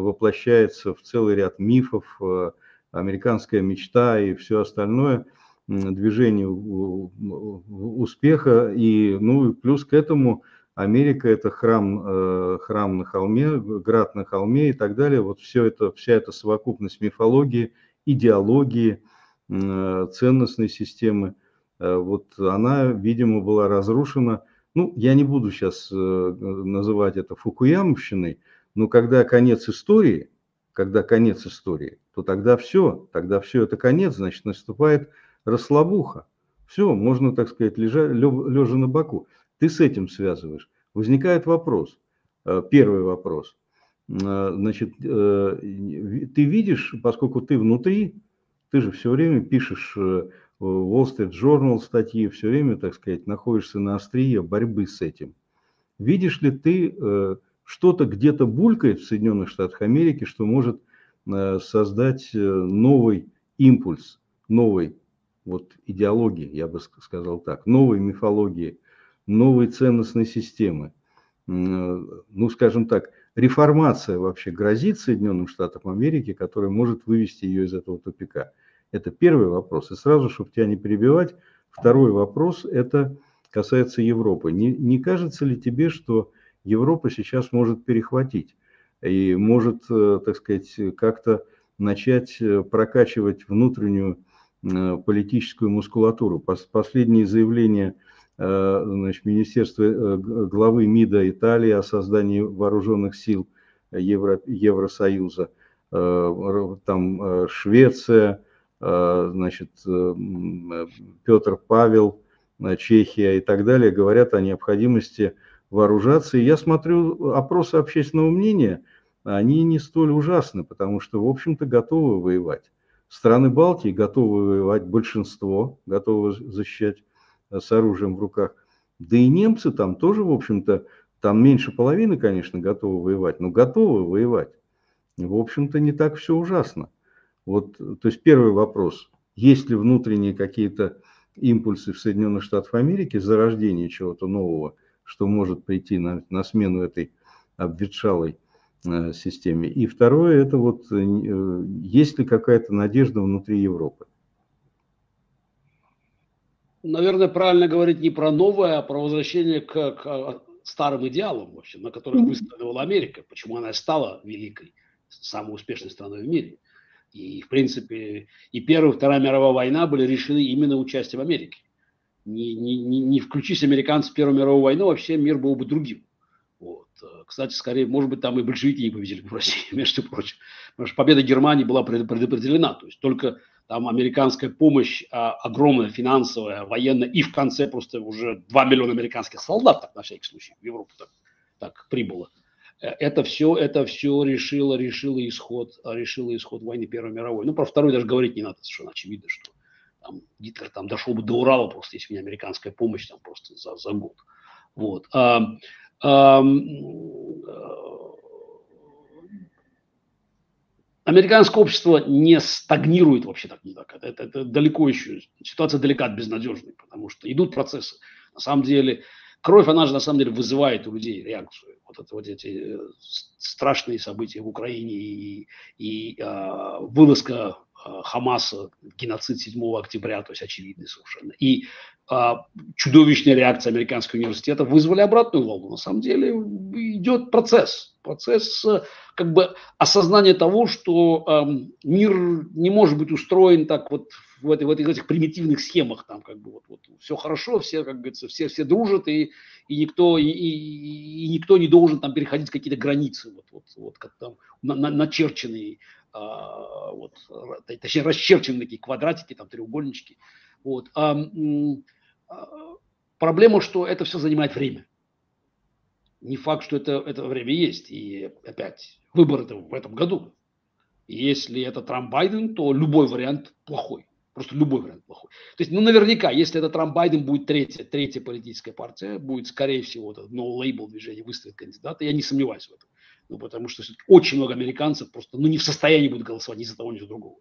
воплощается в целый ряд мифов, э, американская мечта и все остальное, движение успеха. И, ну, плюс к этому Америка – это храм, храм на холме, град на холме и так далее. Вот все это, вся эта совокупность мифологии, идеологии – Э, ценностной системы, э, вот она, видимо, была разрушена. Ну, я не буду сейчас э, называть это фукуямовщиной, но когда конец истории, когда конец истории, то тогда все, тогда все это конец, значит, наступает расслабуха. Все, можно, так сказать, лежа, лежа на боку. Ты с этим связываешь. Возникает вопрос, первый вопрос. Значит, ты видишь, поскольку ты внутри, ты же все время пишешь э, Wall Street Journal статьи, все время, так сказать, находишься на острие борьбы с этим. Видишь ли ты, э, что-то где-то булькает в Соединенных Штатах Америки, что может э, создать новый импульс, новой вот идеологии, я бы сказал так, новой мифологии, новой ценностной системы. Ну, скажем так, реформация вообще грозит Соединенным Штатам Америки, которая может вывести ее из этого тупика. Это первый вопрос. И сразу, чтобы тебя не перебивать, второй вопрос, это касается Европы. Не, не кажется ли тебе, что Европа сейчас может перехватить и может, э, так сказать, как-то начать э, прокачивать внутреннюю э, политическую мускулатуру? Последние заявления значит, Министерства главы МИДа Италии о создании вооруженных сил Евро, Евросоюза, там Швеция, значит, Петр Павел, Чехия и так далее говорят о необходимости вооружаться. И я смотрю опросы общественного мнения, они не столь ужасны, потому что, в общем-то, готовы воевать. Страны Балтии готовы воевать, большинство готовы защищать с оружием в руках. Да и немцы там тоже, в общем-то, там меньше половины, конечно, готовы воевать, но готовы воевать. В общем-то, не так все ужасно. Вот, то есть первый вопрос, есть ли внутренние какие-то импульсы в Соединенных Штатах Америки, зарождение чего-то нового, что может прийти на, на смену этой обветшалой э, системе. И второе, это вот э, есть ли какая-то надежда внутри Европы? Наверное, правильно говорить не про новое, а про возвращение к, к старым идеалам, вообще, на которых выстраивала Америка, почему она стала великой, самой успешной страной в мире. И, в принципе, и Первая, и Вторая мировая война были решены именно участием Америки. Не, не, не, не включись американцы в Первую мировую войну, вообще мир был бы другим. Вот. Кстати, скорее, может быть, там и большевики не победили в России, между прочим. Потому что победа Германии была предопределена. То есть только там американская помощь, а, огромная финансовая, военная, и в конце просто уже 2 миллиона американских солдат, так на всякий случай, в Европу так, так прибыло. Э, это все, это все решило, решило исход, решило исход войны Первой мировой. Ну, про второй даже говорить не надо, совершенно очевидно, что там, Гитлер там дошел бы до Урала просто, если бы не американская помощь там просто за, за год. Вот. А, а, американское общество не стагнирует вообще так, не так. Это, это, далеко еще, ситуация далека от безнадежной, потому что идут процессы. На самом деле, кровь, она же на самом деле вызывает у людей реакцию. Вот, это, вот эти э, страшные события в Украине и, и э, вылазка Хамаса, геноцид 7 октября, то есть очевидный совершенно. И а, чудовищная реакция американского университета вызвали обратную волну. На самом деле идет процесс, процесс э, как бы осознания того, что э, мир не может быть устроен так вот в, этой, в этих, этих примитивных схемах, там как бы вот, вот все хорошо, все как говорится, все все дружат и и никто и, и, и никто не должен там переходить какие-то границы, вот вот вот как там на, на, начерченные, э, вот точнее расчерченные такие квадратики, там треугольнички, вот. А, проблема, что это все занимает время. Не факт, что это, это время есть. И опять, выборы в этом году. Если это Трамп-Байден, то любой вариант плохой. Просто любой вариант плохой. То есть, ну, наверняка, если это Трамп-Байден будет третья, третья политическая партия, будет, скорее всего, это no-label движение выставит кандидата, я не сомневаюсь в этом. Ну, потому что очень много американцев просто ну, не в состоянии будут голосовать ни за того, ни за другого.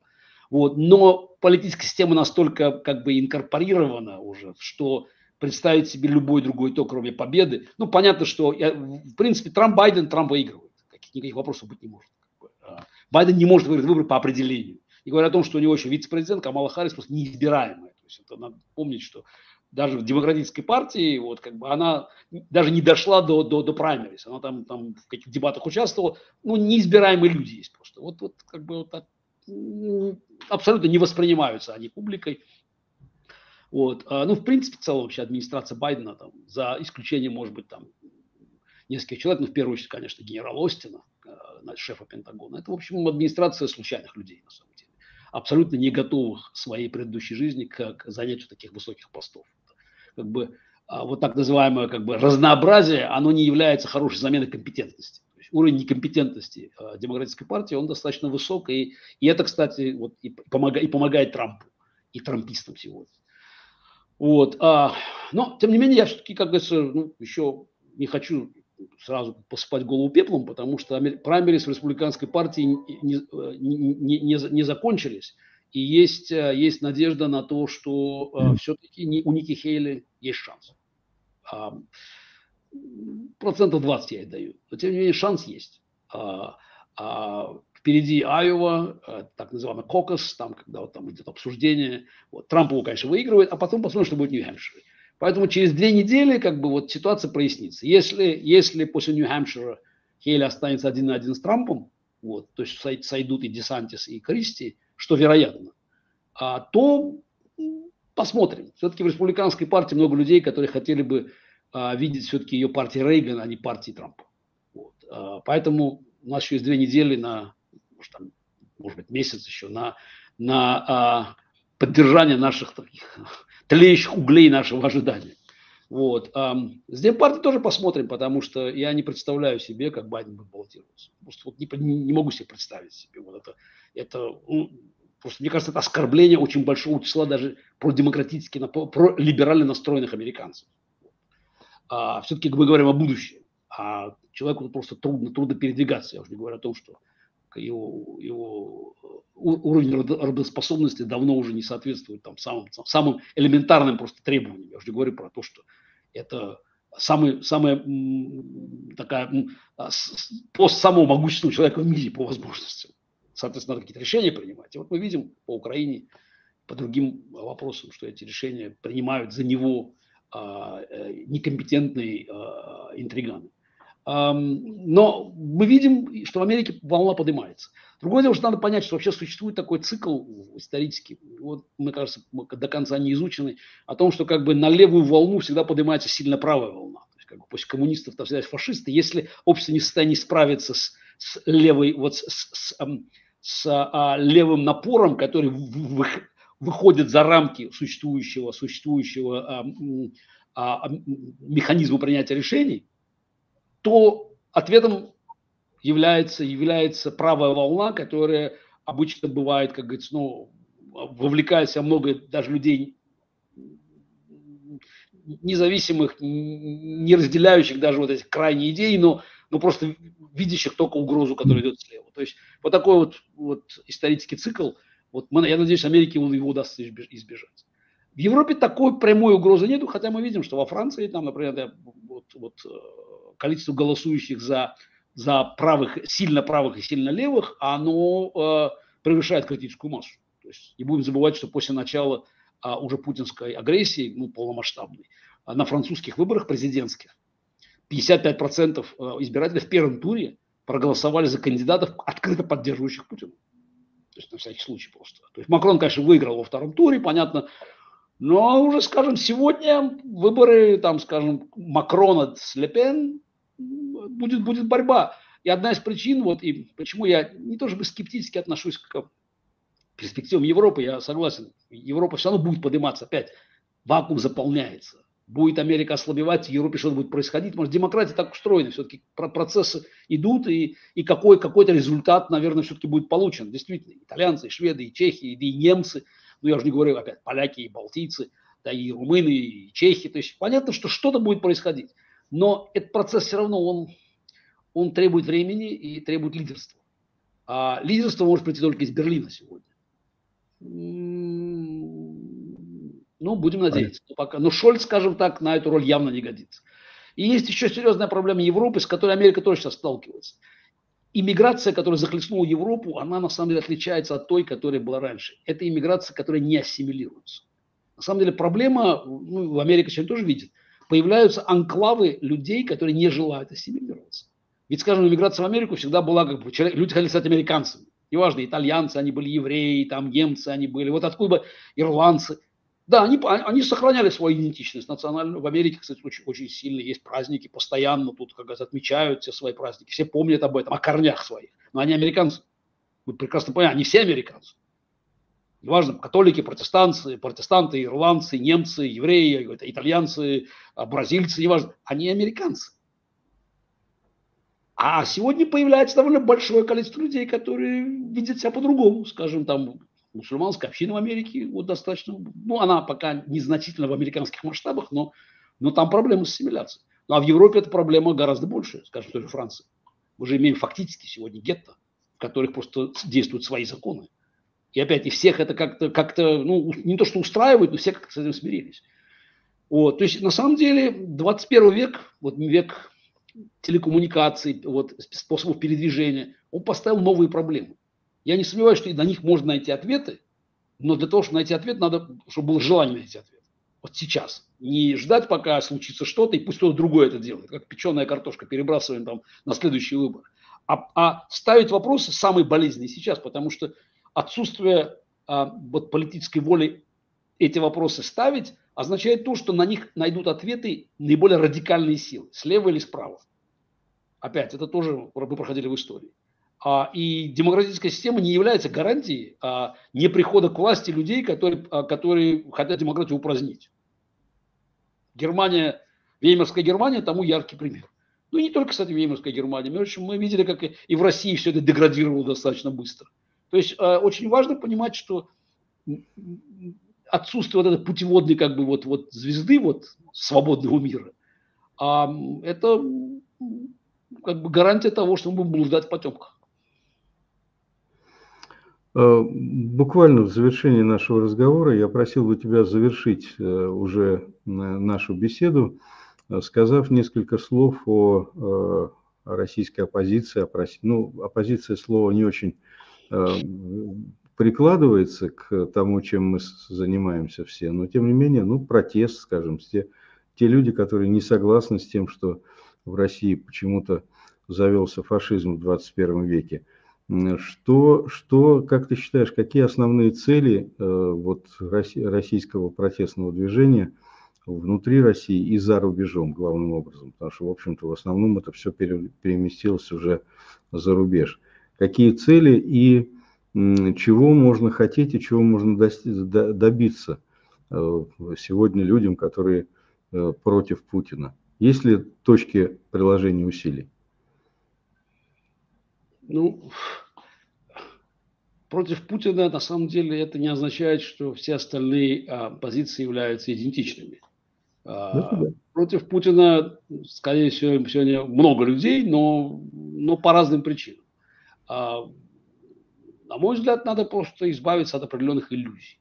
Вот. Но политическая система настолько как бы инкорпорирована уже, что представить себе любой другой то, кроме победы. Ну, понятно, что, я, в принципе, Трамп, Байден, Трамп выигрывает. Каких, никаких вопросов быть не может. А, Байден не может выиграть выборы по определению. И говоря о том, что у него еще вице-президент Камала Харрис просто неизбираемая. То есть это надо помнить, что даже в демократической партии, вот как бы она даже не дошла до, до, до праймерис, она там, там в каких-то дебатах участвовала, ну, неизбираемые люди есть просто. Вот, вот как бы вот так, абсолютно не воспринимаются они публикой. Вот. А, ну, в принципе, целая вообще администрация Байдена, там, за исключением, может быть, там, нескольких человек, ну, в первую очередь, конечно, генерал Остина, а, шефа Пентагона. Это, в общем, администрация случайных людей, на самом деле. Абсолютно не готовых в своей предыдущей жизни к занятию таких высоких постов. Как бы а, вот так называемое как бы разнообразие, оно не является хорошей заменой компетентности. уровень некомпетентности демократической партии, он достаточно высок, и, и это, кстати, вот, и, помогает, и помогает Трампу, и трампистам сегодня. Вот. А, но, тем не менее, я все-таки, как говорится, ну, еще не хочу сразу посыпать голову пеплом, потому что праймерис в республиканской партии не, не, не, не закончились. И есть, есть надежда на то, что mm. все-таки у Ники Хейли есть шанс. А, процентов 20 я ей даю. Но, тем не менее, шанс есть. А, а, Впереди Айова, э, так называемый кокос, там, когда вот там идет обсуждение. Вот, Трамп его, конечно, выигрывает, а потом посмотрим, что будет в Нью-Хэмпшире. Поэтому через две недели как бы вот ситуация прояснится. Если, если после Нью-Хэмпшира Хейли останется один на один с Трампом, вот, то есть сойдут и Десантис, и Кристи, что вероятно, а, то посмотрим. Все-таки в республиканской партии много людей, которые хотели бы а, видеть все-таки ее партии Рейгана, а не партии Трампа. Вот. А, поэтому у нас еще есть две недели на может, там, может быть, месяц еще на, на а, поддержание наших таких тлеющих углей нашего ожидания. Вот. С Демпартией тоже посмотрим, потому что я не представляю себе, как Байден будет баллотироваться. Просто вот не, не могу себе представить себе. Вот это, это ну, просто, мне кажется, это оскорбление очень большого числа даже про демократически, про либерально настроенных американцев. А, все-таки мы говорим о будущем. А человеку просто трудно, трудно передвигаться. Я уже не говорю о том, что его, его уровень работоспособности давно уже не соответствует там, самым, самым элементарным просто требованиям. Я уже не говорю про то, что это самый, самая такая а, пост самого могущественного человека в мире по возможностям. Соответственно, надо какие-то решения принимать. И вот мы видим по Украине, по другим вопросам, что эти решения принимают за него а, э, некомпетентные а, интриганы. Но мы видим, что в Америке волна поднимается. Другое дело, что надо понять, что вообще существует такой цикл исторический, вот, мне кажется, до конца не изученный, о том, что как бы на левую волну всегда поднимается сильно правая волна. То есть, как бы, после коммунистов там всегда есть фашисты. Если общество не в состоянии справиться с, с левой, вот с, с, с, с а, левым напором, который в, в, выходит за рамки существующего, существующего а, а, механизма принятия решений, то ответом является, является правая волна, которая обычно бывает, как говорится, ну, вовлекает в себя много даже людей независимых, не разделяющих даже вот эти крайние идеи, но, но просто видящих только угрозу, которая идет слева. То есть вот такой вот, вот исторический цикл, вот мы, я надеюсь, Америке его удастся избежать. В Европе такой прямой угрозы нету, хотя мы видим, что во Франции, там, например, вот, вот э, количество голосующих за, за правых, сильно правых и сильно левых, оно э, превышает критическую массу. То есть не будем забывать, что после начала а, уже путинской агрессии, ну, полномасштабной, а, на французских выборах президентских 55% избирателей в первом туре проголосовали за кандидатов, открыто поддерживающих Путина. То есть на всякий случай просто. То есть Макрон, конечно, выиграл во втором туре, понятно. Но уже, скажем, сегодня выборы, там, скажем, Макрона с Лепен, будет, будет борьба. И одна из причин, вот, и почему я не то чтобы скептически отношусь к перспективам Европы, я согласен, Европа все равно будет подниматься опять, вакуум заполняется. Будет Америка ослабевать, в Европе что-то будет происходить. Может, демократия так устроена, все-таки процессы идут, и, и какой, какой-то результат, наверное, все-таки будет получен. Действительно, итальянцы, и шведы, и чехи, и, и немцы, ну, я уже не говорю опять, поляки и балтийцы, да и румыны, и чехи. То есть понятно, что что-то будет происходить. Но этот процесс все равно, он, он требует времени и требует лидерства. А лидерство может прийти только из Берлина сегодня. Ну, будем надеяться. Но, пока. Но Шольц, скажем так, на эту роль явно не годится. И есть еще серьезная проблема Европы, с которой Америка тоже сейчас сталкивается. Иммиграция, которая захлестнула Европу, она на самом деле отличается от той, которая была раньше. Это иммиграция, которая не ассимилируется. На самом деле проблема, ну, в Америке сегодня тоже видит, появляются анклавы людей, которые не желают ассимилироваться. Ведь, скажем, иммиграция в Америку всегда была, как бы, люди хотели стать американцами. Неважно, итальянцы, они были евреи, там немцы, они были, вот откуда ирландцы. Да, они, они сохраняли свою идентичность национальную. В Америке, кстати, очень, очень сильно есть праздники, постоянно тут, как говорится, отмечают все свои праздники. Все помнят об этом, о корнях своих. Но они американцы. Вы прекрасно понимаете, они все американцы. Неважно, католики, протестанты, протестанты, ирландцы, немцы, евреи, итальянцы, а, бразильцы, неважно. Они американцы. А сегодня появляется довольно большое количество людей, которые видят себя по-другому. Скажем, там мусульманская община в Америке вот достаточно, ну, она пока незначительна в американских масштабах, но, но там проблемы с ассимиляцией. Ну, а в Европе эта проблема гораздо больше, скажем, в той же Франции. Мы же имеем фактически сегодня гетто, в которых просто действуют свои законы. И опять, и всех это как-то, как ну, не то что устраивает, но все как-то с этим смирились. Вот, то есть, на самом деле, 21 век, вот век телекоммуникаций, вот, способов передвижения, он поставил новые проблемы. Я не сомневаюсь, что и на них можно найти ответы, но для того, чтобы найти ответ, надо, чтобы было желание найти ответ. Вот сейчас. Не ждать, пока случится что-то, и пусть кто-то другой это делает, как печеная картошка, перебрасываем там на следующий выбор. А, а ставить вопросы самые болезненные сейчас, потому что отсутствие а, вот, политической воли эти вопросы ставить означает то, что на них найдут ответы наиболее радикальные силы, слева или справа. Опять, это тоже мы проходили в истории. А, и демократическая система не является гарантией а, неприхода к власти людей, которые, которые хотят демократию упразднить. Германия, Веймарская Германия тому яркий пример. Ну и не только, кстати, Веймарская Германия. Мы, общем, мы видели, как и в России все это деградировало достаточно быстро. То есть очень важно понимать, что отсутствие вот этой путеводной как бы вот, вот звезды вот свободного мира, это как бы гарантия того, что мы будем блуждать в потемках. Э, буквально в завершении нашего разговора я просил бы тебя завершить э, уже э, нашу беседу, сказав несколько слов о российской оппозиции. Ну, оппозиция слово не очень прикладывается к тому, чем мы занимаемся все, но тем не менее, ну, протест, скажем, те, те люди, которые не согласны с тем, что в России почему-то завелся фашизм в 21 веке – что, что, как ты считаешь, какие основные цели э, вот, российского протестного движения внутри России и за рубежом, главным образом? Потому что, в общем-то, в основном это все переместилось уже за рубеж. Какие цели и чего можно хотеть и чего можно добиться э, сегодня людям, которые э, против Путина? Есть ли точки приложения усилий? Ну, против Путина на самом деле это не означает, что все остальные а, позиции являются идентичными. А, ну, против Путина, скорее всего, сегодня много людей, но, но по разным причинам. А, на мой взгляд, надо просто избавиться от определенных иллюзий.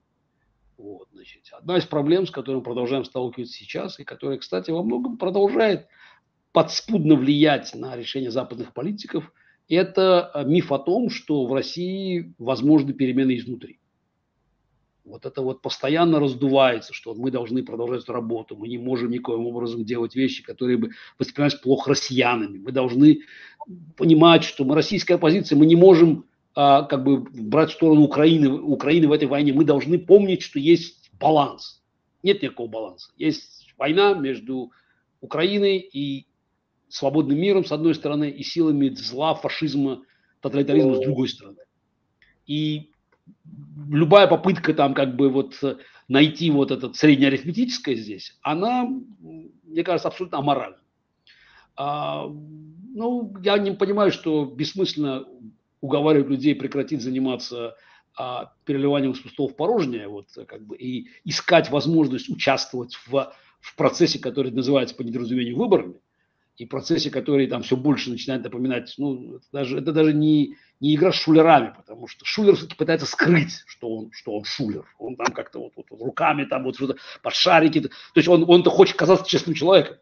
Вот, значит, одна из проблем, с которой мы продолжаем сталкиваться сейчас, и которая, кстати, во многом продолжает подспудно влиять на решение западных политиков – это э, миф о том, что в России возможны перемены изнутри. Вот это вот постоянно раздувается, что мы должны продолжать работу, мы не можем никоим образом делать вещи, которые бы воспринимались плохо россиянами. Мы должны понимать, что мы российская оппозиция, мы не можем а, как бы брать сторону Украины, Украины в этой войне. Мы должны помнить, что есть баланс. Нет никакого баланса. Есть война между Украиной и свободным миром, с одной стороны, и силами зла, фашизма, тоталитаризма, с другой стороны. И любая попытка там как бы вот найти вот это среднеарифметическое здесь, она, мне кажется, абсолютно аморальна. А, ну, я не понимаю, что бессмысленно уговаривать людей прекратить заниматься а, переливанием из пустого в порожнее, вот, как бы, и искать возможность участвовать в, в процессе, который называется по недоразумению выборами, и процессе, который там все больше начинает напоминать, ну, это даже, это даже не, не игра с шулерами, потому что шулер все-таки пытается скрыть, что он, что он шулер. Он там как-то вот, вот, руками там вот что-то под шарики. То есть он, он-то хочет казаться честным человеком.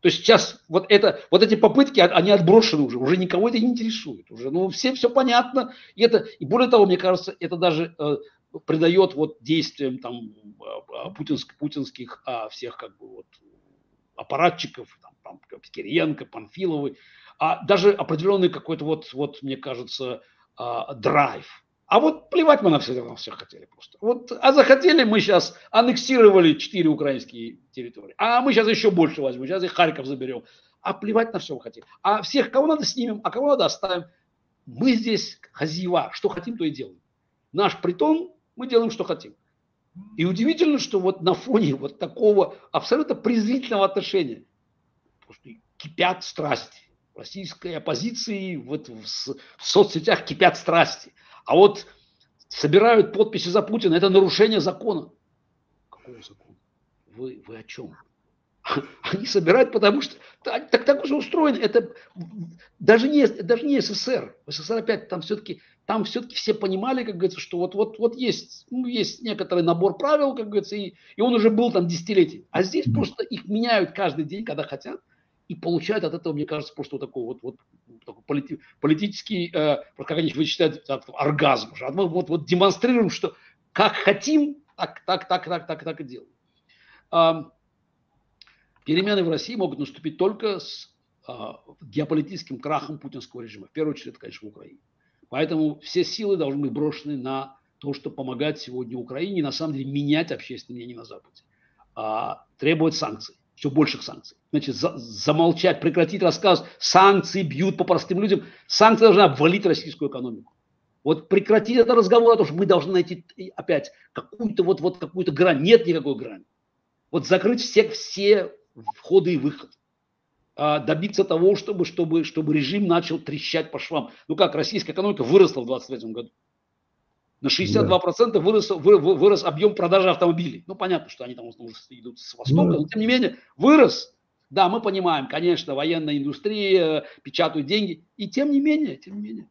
То есть сейчас вот, это, вот эти попытки, они отброшены уже, уже никого это не интересует. Уже, ну, всем все понятно. И, это, и более того, мне кажется, это даже э, придает вот действиям там э, путинск, путинских а, всех как бы вот аппаратчиков, там, там, Кириенко, Панфиловы, а даже определенный какой-то вот, вот мне кажется, а, драйв. А вот плевать мы на всех, на всех хотели просто. Вот, а захотели мы сейчас, аннексировали четыре украинские территории. А мы сейчас еще больше возьмем, сейчас и Харьков заберем. А плевать на все мы хотим. А всех, кого надо, снимем, а кого надо, оставим. Мы здесь хозяева, что хотим, то и делаем. Наш притон, мы делаем, что хотим. И удивительно, что вот на фоне вот такого абсолютно презрительного отношения просто кипят страсти. В российской оппозиции вот в, в соцсетях кипят страсти. А вот собирают подписи за Путина, это нарушение закона. Какого закона? Вы, вы о чем? Они собирают, потому что так, так, так уже устроено. Это даже не, даже не СССР. В СССР опять там все-таки там все-таки все понимали, как говорится, что вот, вот, вот есть, ну, есть некоторый набор правил, как говорится, и, и он уже был там десятилетий. А здесь просто их меняют каждый день, когда хотят и получают от этого, мне кажется, просто вот такой вот, вот такой полити, политический, э, как они вычитают, оргазм. Уже. Мы вот, вот демонстрируем, что как хотим, так, так, так, так, так, так и делаем. Э, перемены в России могут наступить только с э, геополитическим крахом путинского режима. В первую очередь, это, конечно, в Украине. Поэтому все силы должны быть брошены на то, чтобы помогать сегодня Украине, на самом деле менять общественное мнение на Западе, а, требовать санкций все больших санкций. Значит, за, замолчать, прекратить рассказ, санкции бьют по простым людям. Санкции должны обвалить российскую экономику. Вот прекратить этот разговор о том, что мы должны найти опять какую-то вот, вот какую-то грань. Нет никакой грани. Вот закрыть все, все входы и выходы. А, добиться того, чтобы, чтобы, чтобы режим начал трещать по швам. Ну как, российская экономика выросла в 2023 году. На 62% да. вырос, вы, вырос объем продажи автомобилей. Ну, понятно, что они там идут с востока, ну, но тем не менее вырос. Да, мы понимаем, конечно, военная индустрия, печатают деньги. И тем не менее, тем не менее,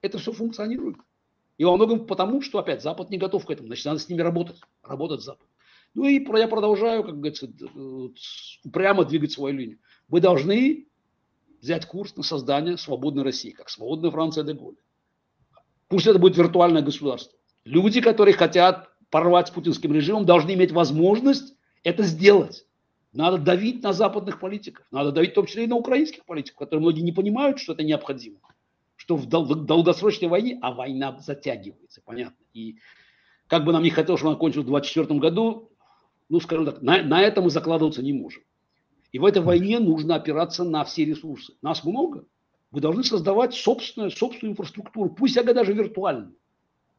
это все функционирует. И во многом потому, что, опять, Запад не готов к этому. Значит, надо с ними работать. Работать Запад. Ну и я продолжаю, как говорится, прямо двигать свою линию. Мы должны взять курс на создание свободной России, как свободная Франция де Голля. Пусть это будет виртуальное государство. Люди, которые хотят порвать с путинским режимом, должны иметь возможность это сделать. Надо давить на западных политиков, надо давить в том числе и на украинских политиков, которые многие не понимают, что это необходимо, что в долгосрочной войне, а война затягивается, понятно. И как бы нам не хотелось, чтобы она кончилась в 2024 году, ну, скажем так, на, на это мы закладываться не можем. И в этой войне нужно опираться на все ресурсы. Нас много, вы должны создавать собственную, собственную инфраструктуру, пусть она даже виртуальную.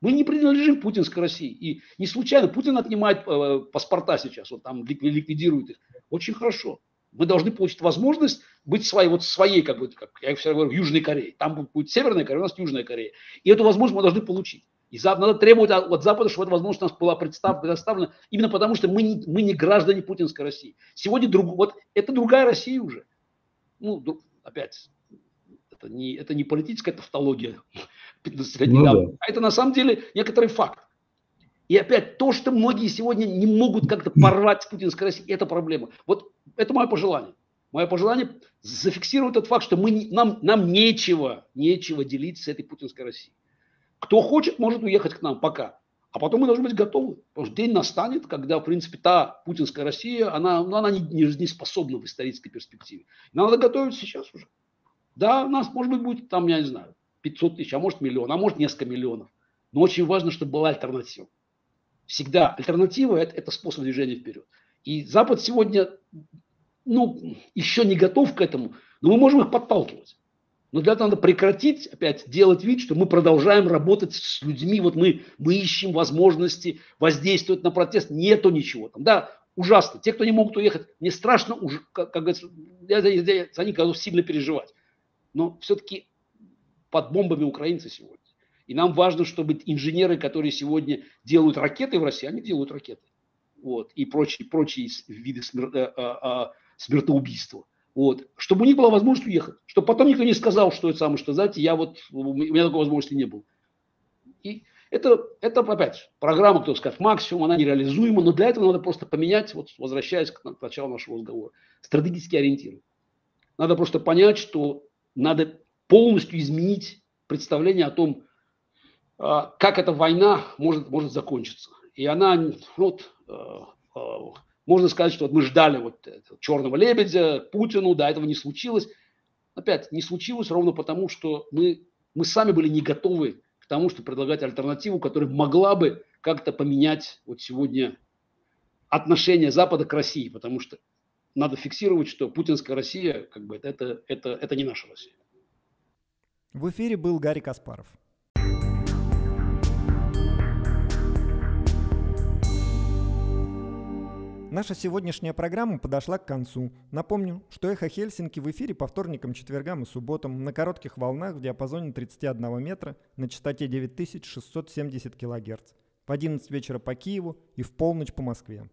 Мы не принадлежим путинской России. И не случайно Путин отнимает э, паспорта сейчас, вот там ликвидирует их. Очень хорошо. Мы должны получить возможность быть своей, вот своей, как, бы, как я всегда говорю, Южной Корее. Там будет Северная Корея, у нас Южная Корея. И эту возможность мы должны получить. И надо требовать от Запада, чтобы эта возможность у нас была предоставлена именно потому, что мы не, мы не граждане путинской России. Сегодня друг, вот это другая Россия уже. Ну, опять, это не, это не политическая тавтология 15 лет ну, да. а это на самом деле некоторый факт. И опять то, что многие сегодня не могут как-то порвать с путинской Россией, это проблема. Вот это мое пожелание. Мое пожелание зафиксировать тот факт, что мы, нам, нам нечего, нечего делить с этой путинской Россией. Кто хочет, может уехать к нам пока. А потом мы должны быть готовы. Потому что день настанет, когда, в принципе, та путинская Россия, она, ну, она не, не, не способна в исторической перспективе. Нам надо готовиться сейчас уже. Да, у нас, может быть, будет там, я не знаю, 500 тысяч, а может миллион, а может несколько миллионов. Но очень важно, чтобы была альтернатива. Всегда альтернатива это, – это способ движения вперед. И Запад сегодня ну, еще не готов к этому, но мы можем их подталкивать. Но для этого надо прекратить опять делать вид, что мы продолжаем работать с людьми, вот мы, мы ищем возможности воздействовать на протест. Нету ничего там. Да, ужасно. Те, кто не могут уехать, мне страшно, как говорится, я, я, я за них готов сильно переживать. Но все-таки под бомбами украинцы сегодня. И нам важно, чтобы инженеры, которые сегодня делают ракеты в России, они делают ракеты. Вот, и прочие, прочие виды смер, а, а, смертоубийства. Вот, чтобы у них была возможность уехать. Чтобы потом никто не сказал, что это самое, что, знаете, я вот, у меня такой возможности не было. И это, это опять, программа, кто скажет, максимум, она нереализуема, но для этого надо просто поменять, вот возвращаясь к, к началу нашего разговора, стратегический ориентир. Надо просто понять, что надо полностью изменить представление о том, а, как эта война может, может закончиться. И она, вот, а, а, можно сказать, что вот мы ждали вот черного лебедя, Путину, да, этого не случилось. Опять, не случилось ровно потому, что мы, мы сами были не готовы к тому, чтобы предлагать альтернативу, которая могла бы как-то поменять вот сегодня отношение Запада к России, потому что надо фиксировать, что путинская Россия, как бы, это, это, это не наша Россия. В эфире был Гарри Каспаров. Наша сегодняшняя программа подошла к концу. Напомню, что «Эхо Хельсинки» в эфире по вторникам, четвергам и субботам на коротких волнах в диапазоне 31 метра на частоте 9670 кГц, в 11 вечера по Киеву и в полночь по Москве.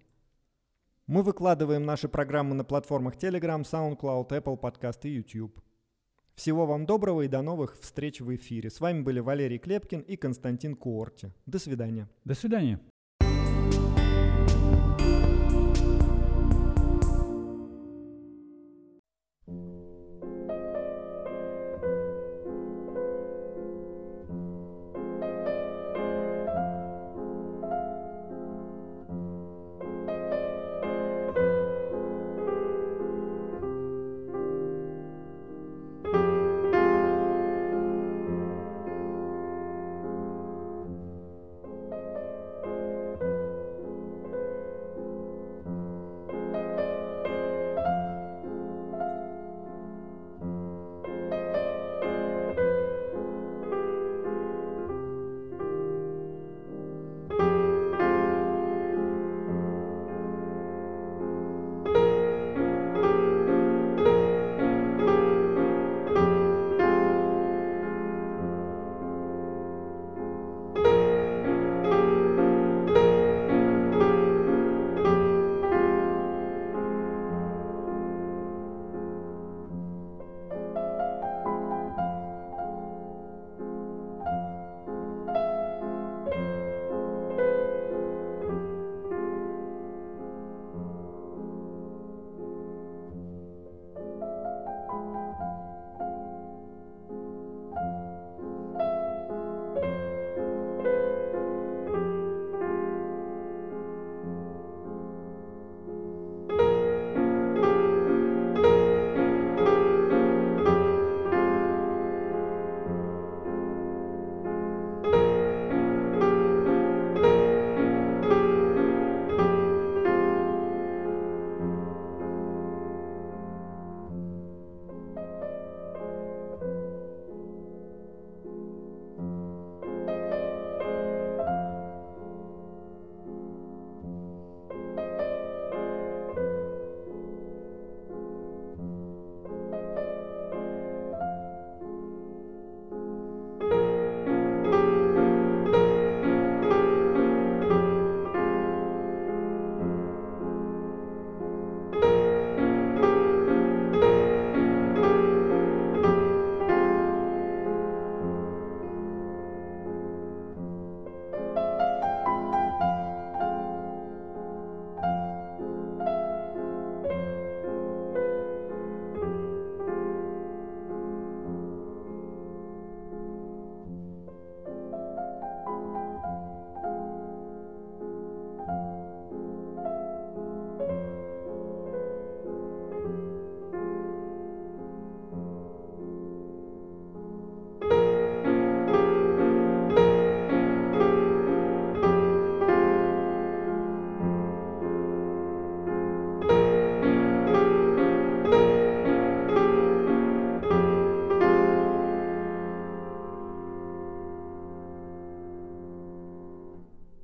Мы выкладываем наши программы на платформах Telegram, SoundCloud, Apple Podcast и YouTube. Всего вам доброго и до новых встреч в эфире. С вами были Валерий Клепкин и Константин Куорти. До свидания. До свидания.